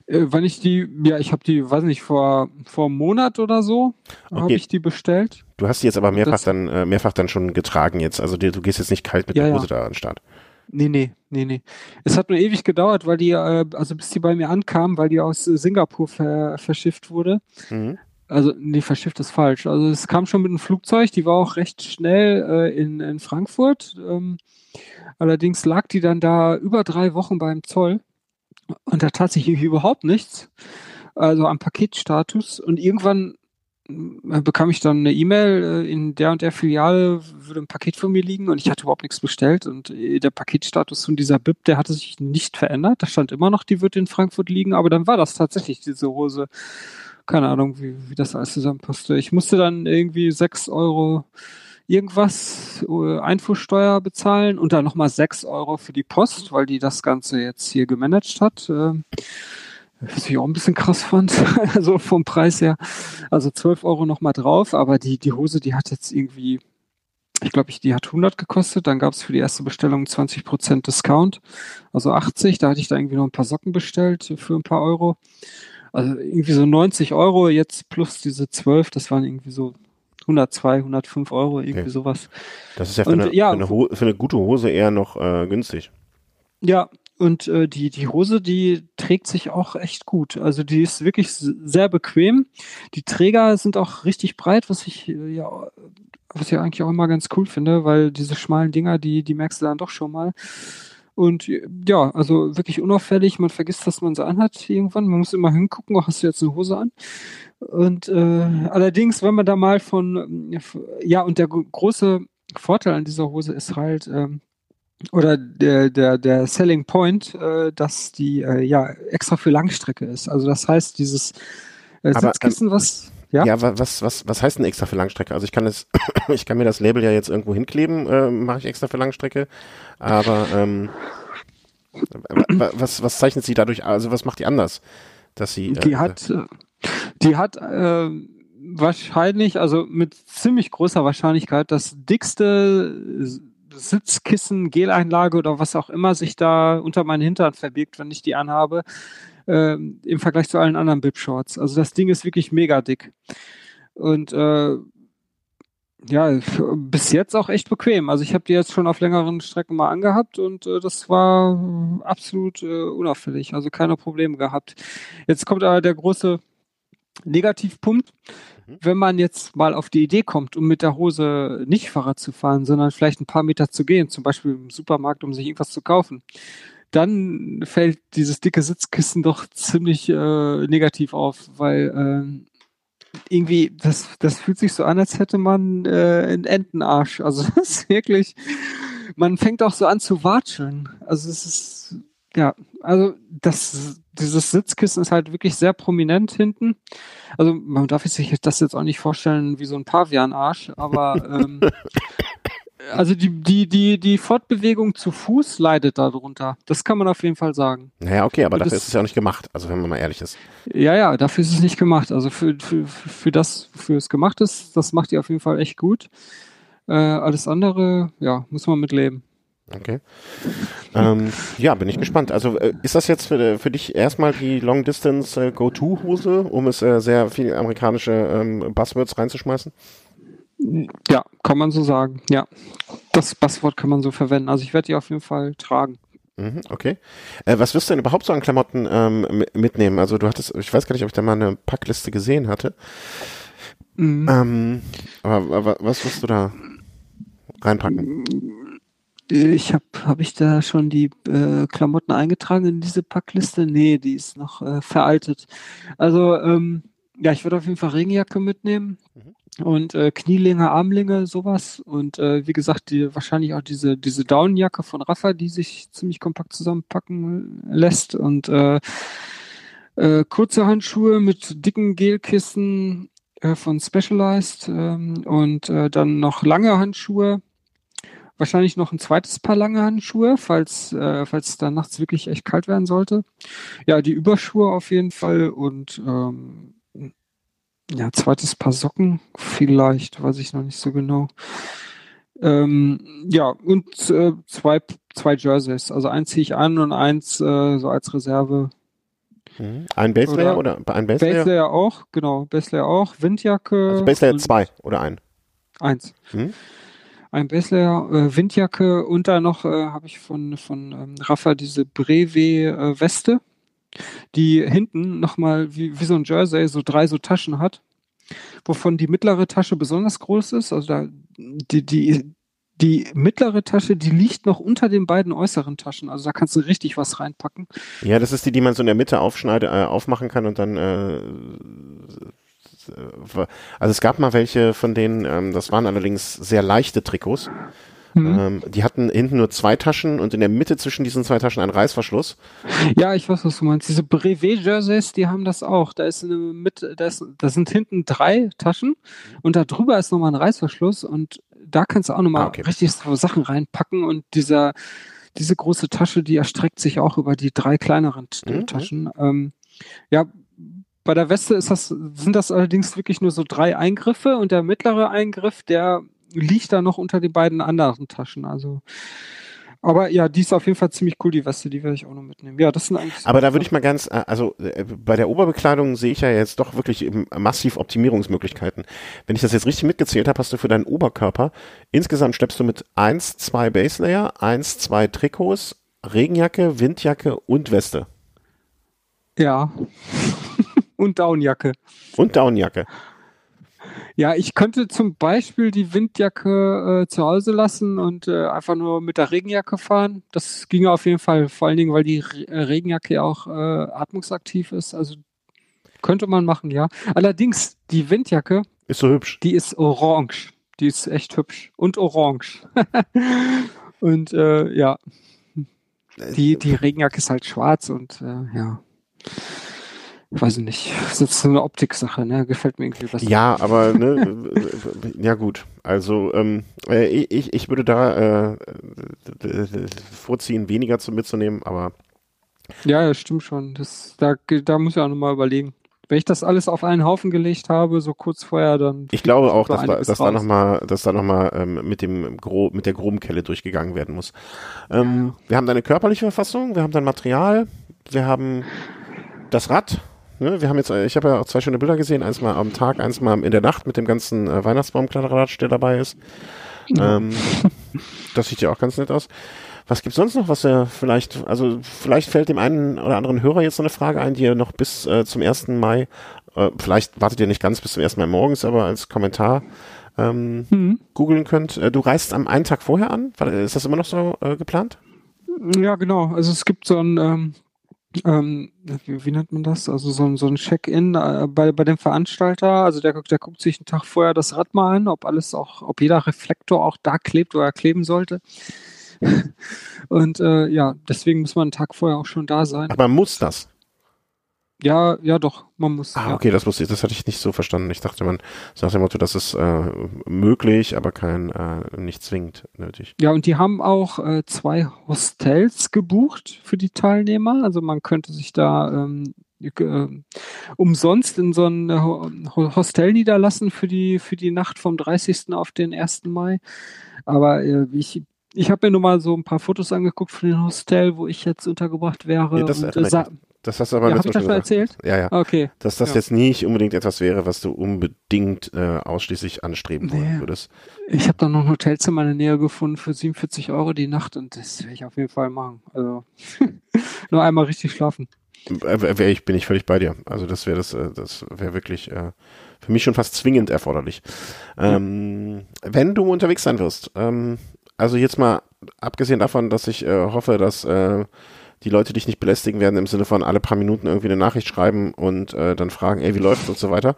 Äh, wann ich die, ja, ich habe die, weiß nicht, vor, vor einem Monat oder so habe Okay. ich die bestellt. Du hast die jetzt aber mehrfach Das- dann, äh, mehrfach dann schon getragen jetzt. Also dir, du gehst jetzt nicht kalt mit Ja, der ja. Hose da an den Start. Nee, nee, nee, nee. Es hat nur ewig gedauert, weil die, äh, also bis die bei mir ankam, weil die aus äh, Singapur ver, verschifft wurde. Mhm. Also, nee, verschifft ist falsch. Also es kam schon mit einem Flugzeug, die war auch recht schnell äh, in, in Frankfurt. Ähm, allerdings lag die dann da über drei Wochen beim Zoll und da tat sich überhaupt nichts. Also am Paketstatus. Und irgendwann äh, bekam ich dann eine E-Mail, äh, in der und der Filiale würde ein Paket von mir liegen und ich hatte überhaupt nichts bestellt und äh, der Paketstatus von dieser BIP, der hatte sich nicht verändert. Da stand immer noch, die wird in Frankfurt liegen, aber dann war das tatsächlich diese Hose. Keine Ahnung, wie, wie das alles zusammenpasste. Ich musste dann irgendwie sechs Euro irgendwas äh, Einfuhrsteuer bezahlen und dann nochmal sechs Euro für die Post, weil die das Ganze jetzt hier gemanagt hat. Äh, was ich auch ein bisschen krass fand, also vom Preis her. Also 12 Euro nochmal drauf, aber die, die Hose, die hat jetzt irgendwie, ich glaube, die hat 100 gekostet. Dann gab es für die erste Bestellung 20% Discount, also 80. Da hatte ich da irgendwie noch ein paar Socken bestellt für ein paar Euro. Also irgendwie so 90 Euro jetzt plus diese 12, das waren irgendwie so 102, 105 Euro, irgendwie okay. sowas. Das ist ja für, und, eine, ja, für, eine, für eine, gute Hose eher noch äh, günstig. Ja, und äh, die, die Hose, die trägt sich auch echt gut. Also die ist wirklich sehr bequem. Die Träger sind auch richtig breit, was ich äh, ja, was ich eigentlich auch immer ganz cool finde, weil diese schmalen Dinger, die, die merkst du dann doch schon mal. Und ja, also wirklich unauffällig. Man vergisst, dass man sie anhat irgendwann. Man muss immer hingucken, oh, hast du jetzt eine Hose an? Und äh, allerdings, wenn man da mal von, ja, und der große Vorteil an dieser Hose ist halt, ähm, oder der, der, der Selling Point, äh, dass die äh, ja extra für Langstrecke ist. Also das heißt, dieses äh, Sitzkissen, ähm, was ja? ja, was, was, was heißt denn extra für Langstrecke? Also ich kann es, ich kann mir das Label ja jetzt irgendwo hinkleben, äh, mache ich extra für Langstrecke. Aber ähm, was, was zeichnet sie dadurch, also was macht die anders? Dass sie. Äh, die hat, die hat äh, wahrscheinlich, also mit ziemlich großer Wahrscheinlichkeit, das dickste Sitzkissen, Geleinlage oder was auch immer sich da unter meinen Hintern verbirgt, wenn ich die anhabe, äh, im Vergleich zu allen anderen Bib-Shorts. Also das Ding ist wirklich mega dick. Und äh, ja, bis jetzt auch echt bequem. Also ich habe die jetzt schon auf längeren Strecken mal angehabt und äh, das war absolut äh, unauffällig. Also keine Probleme gehabt. Jetzt kommt aber der große Negativpunkt. Mhm. Wenn man jetzt mal auf die Idee kommt, um mit der Hose nicht Fahrrad zu fahren, sondern vielleicht ein paar Meter zu gehen, zum Beispiel im Supermarkt, um sich irgendwas zu kaufen, dann fällt dieses dicke Sitzkissen doch ziemlich äh, negativ auf, weil äh, irgendwie, das, das fühlt sich so an, als hätte man äh, einen Entenarsch. Also das ist wirklich, man fängt auch so an zu watscheln. Also es ist, ja, also das, dieses Sitzkissen ist halt wirklich sehr prominent hinten. Also man darf sich das jetzt auch nicht vorstellen wie so ein Pavianarsch, aber ähm, also die, die, die, die Fortbewegung zu Fuß leidet darunter. Das kann man auf jeden Fall sagen. Naja, okay, aber dafür das, ist es ja auch nicht gemacht, also wenn man mal ehrlich ist. Ja, ja, dafür ist es nicht gemacht. Also für, für, für das, wofür es gemacht ist, das macht die auf jeden Fall echt gut. Äh, alles andere, ja, muss man mitleben. Okay. ähm, ja, bin ich gespannt. Also äh, ist das jetzt für, für dich erstmal die Long Distance äh, Go-To-Hose, um es äh, sehr viel amerikanische ähm, Buzzwords reinzuschmeißen? Ja, kann man so sagen. Ja, das Passwort kann man so verwenden. Also ich werde die auf jeden Fall tragen. Mhm, okay. Äh, was wirst du denn überhaupt so an Klamotten ähm, mitnehmen? Also du hattest, ich weiß gar nicht, ob ich da mal eine Packliste gesehen hatte. Mhm. Ähm, aber, aber, was wirst du da reinpacken? Ich habe, habe ich da schon die äh, Klamotten eingetragen in diese Packliste? Nee, die ist noch äh, veraltet. Also ähm, ja, ich würde auf jeden Fall Regenjacke mitnehmen. Mhm und äh, Knielinge, Armlinge, sowas. Und äh, wie gesagt, die, wahrscheinlich auch diese, diese Downjacke von Rafa, die sich ziemlich kompakt zusammenpacken lässt. Und äh, äh, kurze Handschuhe mit dicken Gelkissen äh, von Specialized ähm, und äh, dann noch lange Handschuhe. Wahrscheinlich noch ein zweites Paar lange Handschuhe, falls äh, falls es dann nachts wirklich echt kalt werden sollte. Ja, die Überschuhe auf jeden Fall und ähm, ja, zweites Paar Socken vielleicht, weiß ich noch nicht so genau. Ähm, ja, und äh, zwei, zwei Jerseys. Also eins ziehe ich an und eins äh, so als Reserve. Mhm. Ein Baselayer oder, oder ein Baselayer? Baselayer auch, genau. Baselayer auch. Windjacke. Also Baselayer zwei oder ein? Eins. Mhm. Ein Baselayer, äh, Windjacke und dann noch äh, habe ich von, von ähm, Rafa diese Brevet äh, Weste die hinten nochmal wie, wie so ein Jersey so drei so Taschen hat, wovon die mittlere Tasche besonders groß ist. Also da, die, die, die mittlere Tasche, die liegt noch unter den beiden äußeren Taschen. Also da kannst du richtig was reinpacken. Ja, das ist die, die man so in der Mitte aufschneide, äh, aufmachen kann und dann äh, also es gab mal welche von denen, ähm, das waren allerdings sehr leichte Trikots. Mhm. Ähm, die hatten hinten nur zwei Taschen und in der Mitte zwischen diesen zwei Taschen ein Reißverschluss. Ja, ich weiß, was du meinst. Diese Brevet-Jerseys, die haben das auch. Da ist eine Mitte, da, ist, da sind hinten drei Taschen und da drüber ist nochmal ein Reißverschluss und da kannst du auch nochmal Ah, okay. richtig so Sachen reinpacken und dieser, diese große Tasche, die erstreckt sich auch über die drei kleineren Mhm. Taschen. Ähm, ja, bei der Weste ist das, sind das allerdings wirklich nur so drei Eingriffe und der mittlere Eingriff, der liegt da noch unter den beiden anderen Taschen. Also, aber ja, die ist auf jeden Fall ziemlich cool, die Weste, die werde ich auch noch mitnehmen. Ja, das sind eigentlich. so Aber da würde ich mal ganz, äh, also äh, bei der Oberbekleidung sehe ich ja jetzt doch wirklich massiv Optimierungsmöglichkeiten. Wenn ich das jetzt richtig mitgezählt habe, hast du für deinen Oberkörper insgesamt schleppst du mit eins, zwei Base Layer, eins, zwei Trikots, Regenjacke, Windjacke und Weste. Ja. und Downjacke. Und Downjacke. Ja, ich könnte zum Beispiel die Windjacke äh, zu Hause lassen und äh, einfach nur mit der Regenjacke fahren. Das ginge auf jeden Fall, vor allen Dingen, weil die Re äh, Regenjacke ja auch äh, atmungsaktiv ist. Also könnte man machen, ja. Allerdings, die Windjacke, Ist so hübsch. die ist orange. Die ist echt hübsch. Und orange. und äh, ja, die, die Regenjacke ist halt schwarz und äh, ja. Weiß ich nicht. Das ist so eine Optiksache, ne? Gefällt mir irgendwie besser. Ja, aber ne, ja gut. Also ähm, äh, ich, ich würde da äh, vorziehen, weniger zu mitzunehmen, aber Ja, ja, stimmt schon. Das, da, da muss ich auch nochmal überlegen. Wenn ich das alles auf einen Haufen gelegt habe, so kurz vorher, dann. Ich glaube auch, da dass, da, dass da nochmal, dass da noch mal, ähm, mit dem gro mit der groben Kelle durchgegangen werden muss. Ähm, wir haben deine körperliche Verfassung, wir haben dein Material, wir haben das Rad. Ne? Wir haben jetzt, äh, ich habe ja auch zwei schöne Bilder gesehen, eins mal am Tag, eins mal in der Nacht mit dem ganzen äh, Weihnachtsbaumkletterrad, der dabei ist. Ähm, das sieht ja auch ganz nett aus. Was gibt's sonst noch, was er vielleicht, also vielleicht fällt dem einen oder anderen Hörer jetzt so eine Frage ein, die er noch bis äh, zum 1. Mai, äh, vielleicht wartet ihr nicht ganz bis zum 1. Mai morgens, aber als Kommentar ähm, Mhm. googeln könnt. Äh, du reist am einen Tag vorher an? Ist das immer noch so äh, geplant? Ja, genau. Also es gibt so ein, ähm, ähm, wie, wie nennt man das? Also so ein, so ein Check-in äh, bei, bei dem Veranstalter. Also der, der guckt sich einen Tag vorher das Rad mal an, ob alles auch, ob jeder Reflektor auch da klebt, wo er kleben sollte. Und äh, ja, deswegen muss man einen Tag vorher auch schon da sein. Aber muss das? Ja, ja, doch, man muss. Ah, ja. okay, das wusste ich, das hatte ich nicht so verstanden. Ich dachte, man nach dem Motto, das ist äh, möglich, aber kein, äh, nicht zwingend nötig. Ja, und die haben auch äh, zwei Hostels gebucht für die Teilnehmer. Also man könnte sich da ähm, äh, umsonst in so ein äh, Ho- Hostel niederlassen für die, für die Nacht vom 30. auf den 1. Mai. Aber äh, ich, ich habe mir nur mal so ein paar Fotos angeguckt von dem Hostel, wo ich jetzt untergebracht wäre. Nee, das und, erinnere ich sa- Das hast du aber ja, letztes Mal das schon erzählt? Ja, ja. Okay. Dass das Ja. jetzt nicht unbedingt etwas wäre, was du unbedingt äh, ausschließlich anstreben wollen würdest. Ich habe da noch ein Hotelzimmer in der Nähe gefunden für 47 Euro die Nacht und das werde ich auf jeden Fall machen. Also nur einmal richtig schlafen. Äh, wär ich, bin ich völlig bei dir. Also das wäre das, äh, das wäre wirklich äh, für mich schon fast zwingend erforderlich. Ähm, Wenn du unterwegs sein wirst, ähm, also jetzt mal abgesehen davon, dass ich äh, hoffe, dass äh, die Leute dich nicht belästigen werden im Sinne von alle paar Minuten irgendwie eine Nachricht schreiben und äh, dann fragen, ey, wie läuft's und so weiter.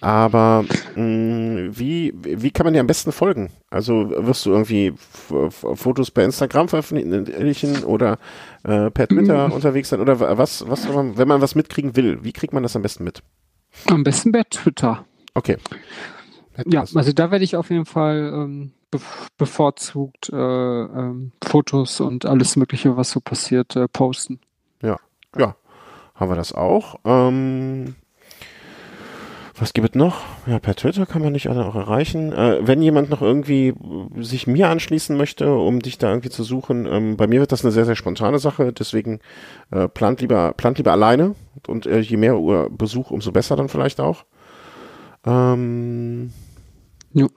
Aber mh, wie, wie kann man dir am besten folgen? Also wirst du irgendwie Fotos per Instagram veröffentlichen oder äh, per Twitter unterwegs sein? Oder wa- was, was, wenn man was mitkriegen will, wie kriegt man das am besten mit? Am besten bei Twitter. Okay. Ja, also da werde ich auf jeden Fall ähm, be bevorzugt äh, ähm, Fotos und alles Mögliche, was so passiert, äh, posten. Ja, ja, haben wir das auch. Ähm, was gibt es noch? Ja, per Twitter kann man dich alle auch erreichen. Äh, wenn jemand noch irgendwie äh, sich mir anschließen möchte, um dich da irgendwie zu suchen, ähm, bei mir wird das eine sehr, sehr spontane Sache, deswegen äh, plant lieber, plant lieber alleine und äh, je mehr Uhr Besuch, umso besser dann vielleicht auch. Ähm, Jo.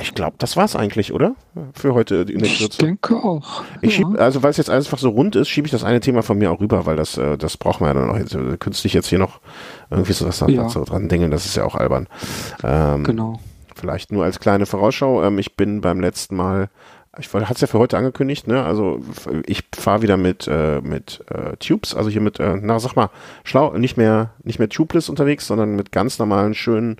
Ich glaube, das war's eigentlich, oder? Für heute in der Ich Kürze. denke auch. Ich ja. schieb, also weil es jetzt einfach so rund ist, schiebe ich das eine Thema von mir auch rüber, weil das, äh, das braucht man ja dann auch jetzt, äh, künstlich jetzt hier noch irgendwie so was Ja. so dran dengeln, das ist ja auch albern. Ähm, Genau. Vielleicht nur als kleine Vorausschau. Ähm, ich bin beim letzten Mal, ich hatte es ja für heute angekündigt, ne? Also ich fahre wieder mit äh, mit äh, Tubes, also hier mit, äh, na sag mal, schlau, nicht mehr nicht mehr tubeless unterwegs, sondern mit ganz normalen schönen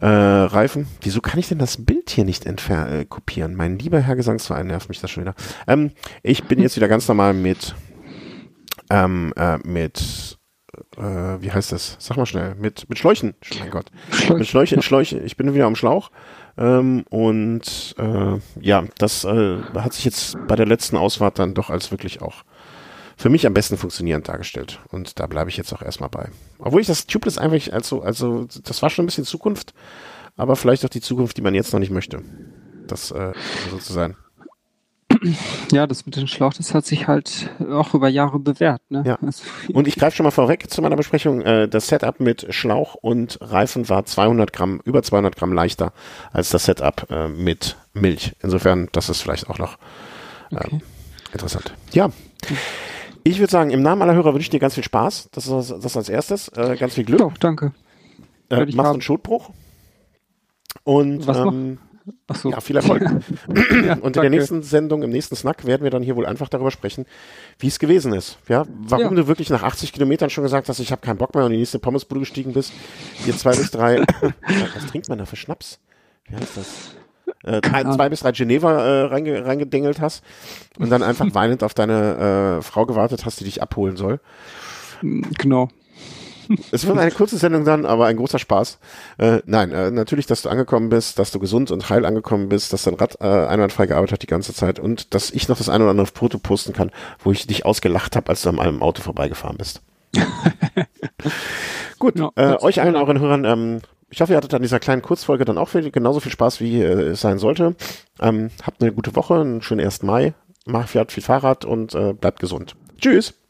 äh, Reifen. Wieso kann ich denn das Bild hier nicht entfer äh, kopieren? Mein lieber Herr Gesangsverein nervt mich das schon wieder. Ähm, ich bin jetzt wieder ganz normal mit ähm, äh, mit äh, wie heißt das? Sag mal schnell, mit, mit Schläuchen, mein Gott. Schläuchen. Mit Schläuchen, Schläuche. Ich bin wieder am Schlauch. Ähm, und äh, ja, das äh, hat sich jetzt bei der letzten Ausfahrt dann doch als wirklich auch für mich am besten funktionierend dargestellt. Und da bleibe ich jetzt auch erstmal bei. Obwohl ich das Tubeless einfach, also, also, das war schon ein bisschen Zukunft, aber vielleicht auch die Zukunft, die man jetzt noch nicht möchte. Das äh, so zu sein. Ja, das mit dem Schlauch, das hat sich halt auch über Jahre bewährt. Ne? Ja. Also, und ich greife schon mal vorweg zu meiner Besprechung. Äh, das Setup mit Schlauch und Reifen war 200 Gramm, über 200 Gramm leichter als das Setup äh, mit Milch. Insofern, das ist vielleicht auch noch äh, okay. interessant. Ja. Ich würde sagen, im Namen aller Hörer wünsche ich dir ganz viel Spaß. Das ist das als erstes. Äh, ganz viel Glück. Doch, danke. Äh, machst haben. einen Schotbruch. Und Was ähm, Ach so. ja, viel Erfolg. ja, und in der nächsten Sendung, im nächsten Snack, werden wir dann hier wohl einfach darüber sprechen, wie es gewesen ist. Ja, warum ja. du wirklich nach 80 Kilometern schon gesagt hast, ich habe keinen Bock mehr und in die nächste Pommesbude gestiegen bist. Hier zwei bis drei. Was trinkt man da für Schnaps? Wie heißt das? Äh, drei, zwei bis drei Geneva äh, reinge, reingedingelt hast und dann einfach weinend auf deine äh, Frau gewartet hast, die dich abholen soll. Genau. Es wird eine kurze Sendung dann, aber ein großer Spaß. Äh, nein, äh, natürlich, dass du angekommen bist, dass du gesund und heil angekommen bist, dass dein Rad äh, einwandfrei gearbeitet hat die ganze Zeit und dass ich noch das ein oder andere Foto posten kann, wo ich dich ausgelacht habe, als du an meinem Auto vorbeigefahren bist. Gut, ja, äh, euch allen, euren Hörern, ähm, ich hoffe, ihr hattet an dieser kleinen Kurzfolge dann auch viel, genauso viel Spaß, wie äh, es sein sollte. Ähm, habt eine gute Woche, einen schönen 1. Mai, macht viel Fahrrad und äh, bleibt gesund. Tschüss!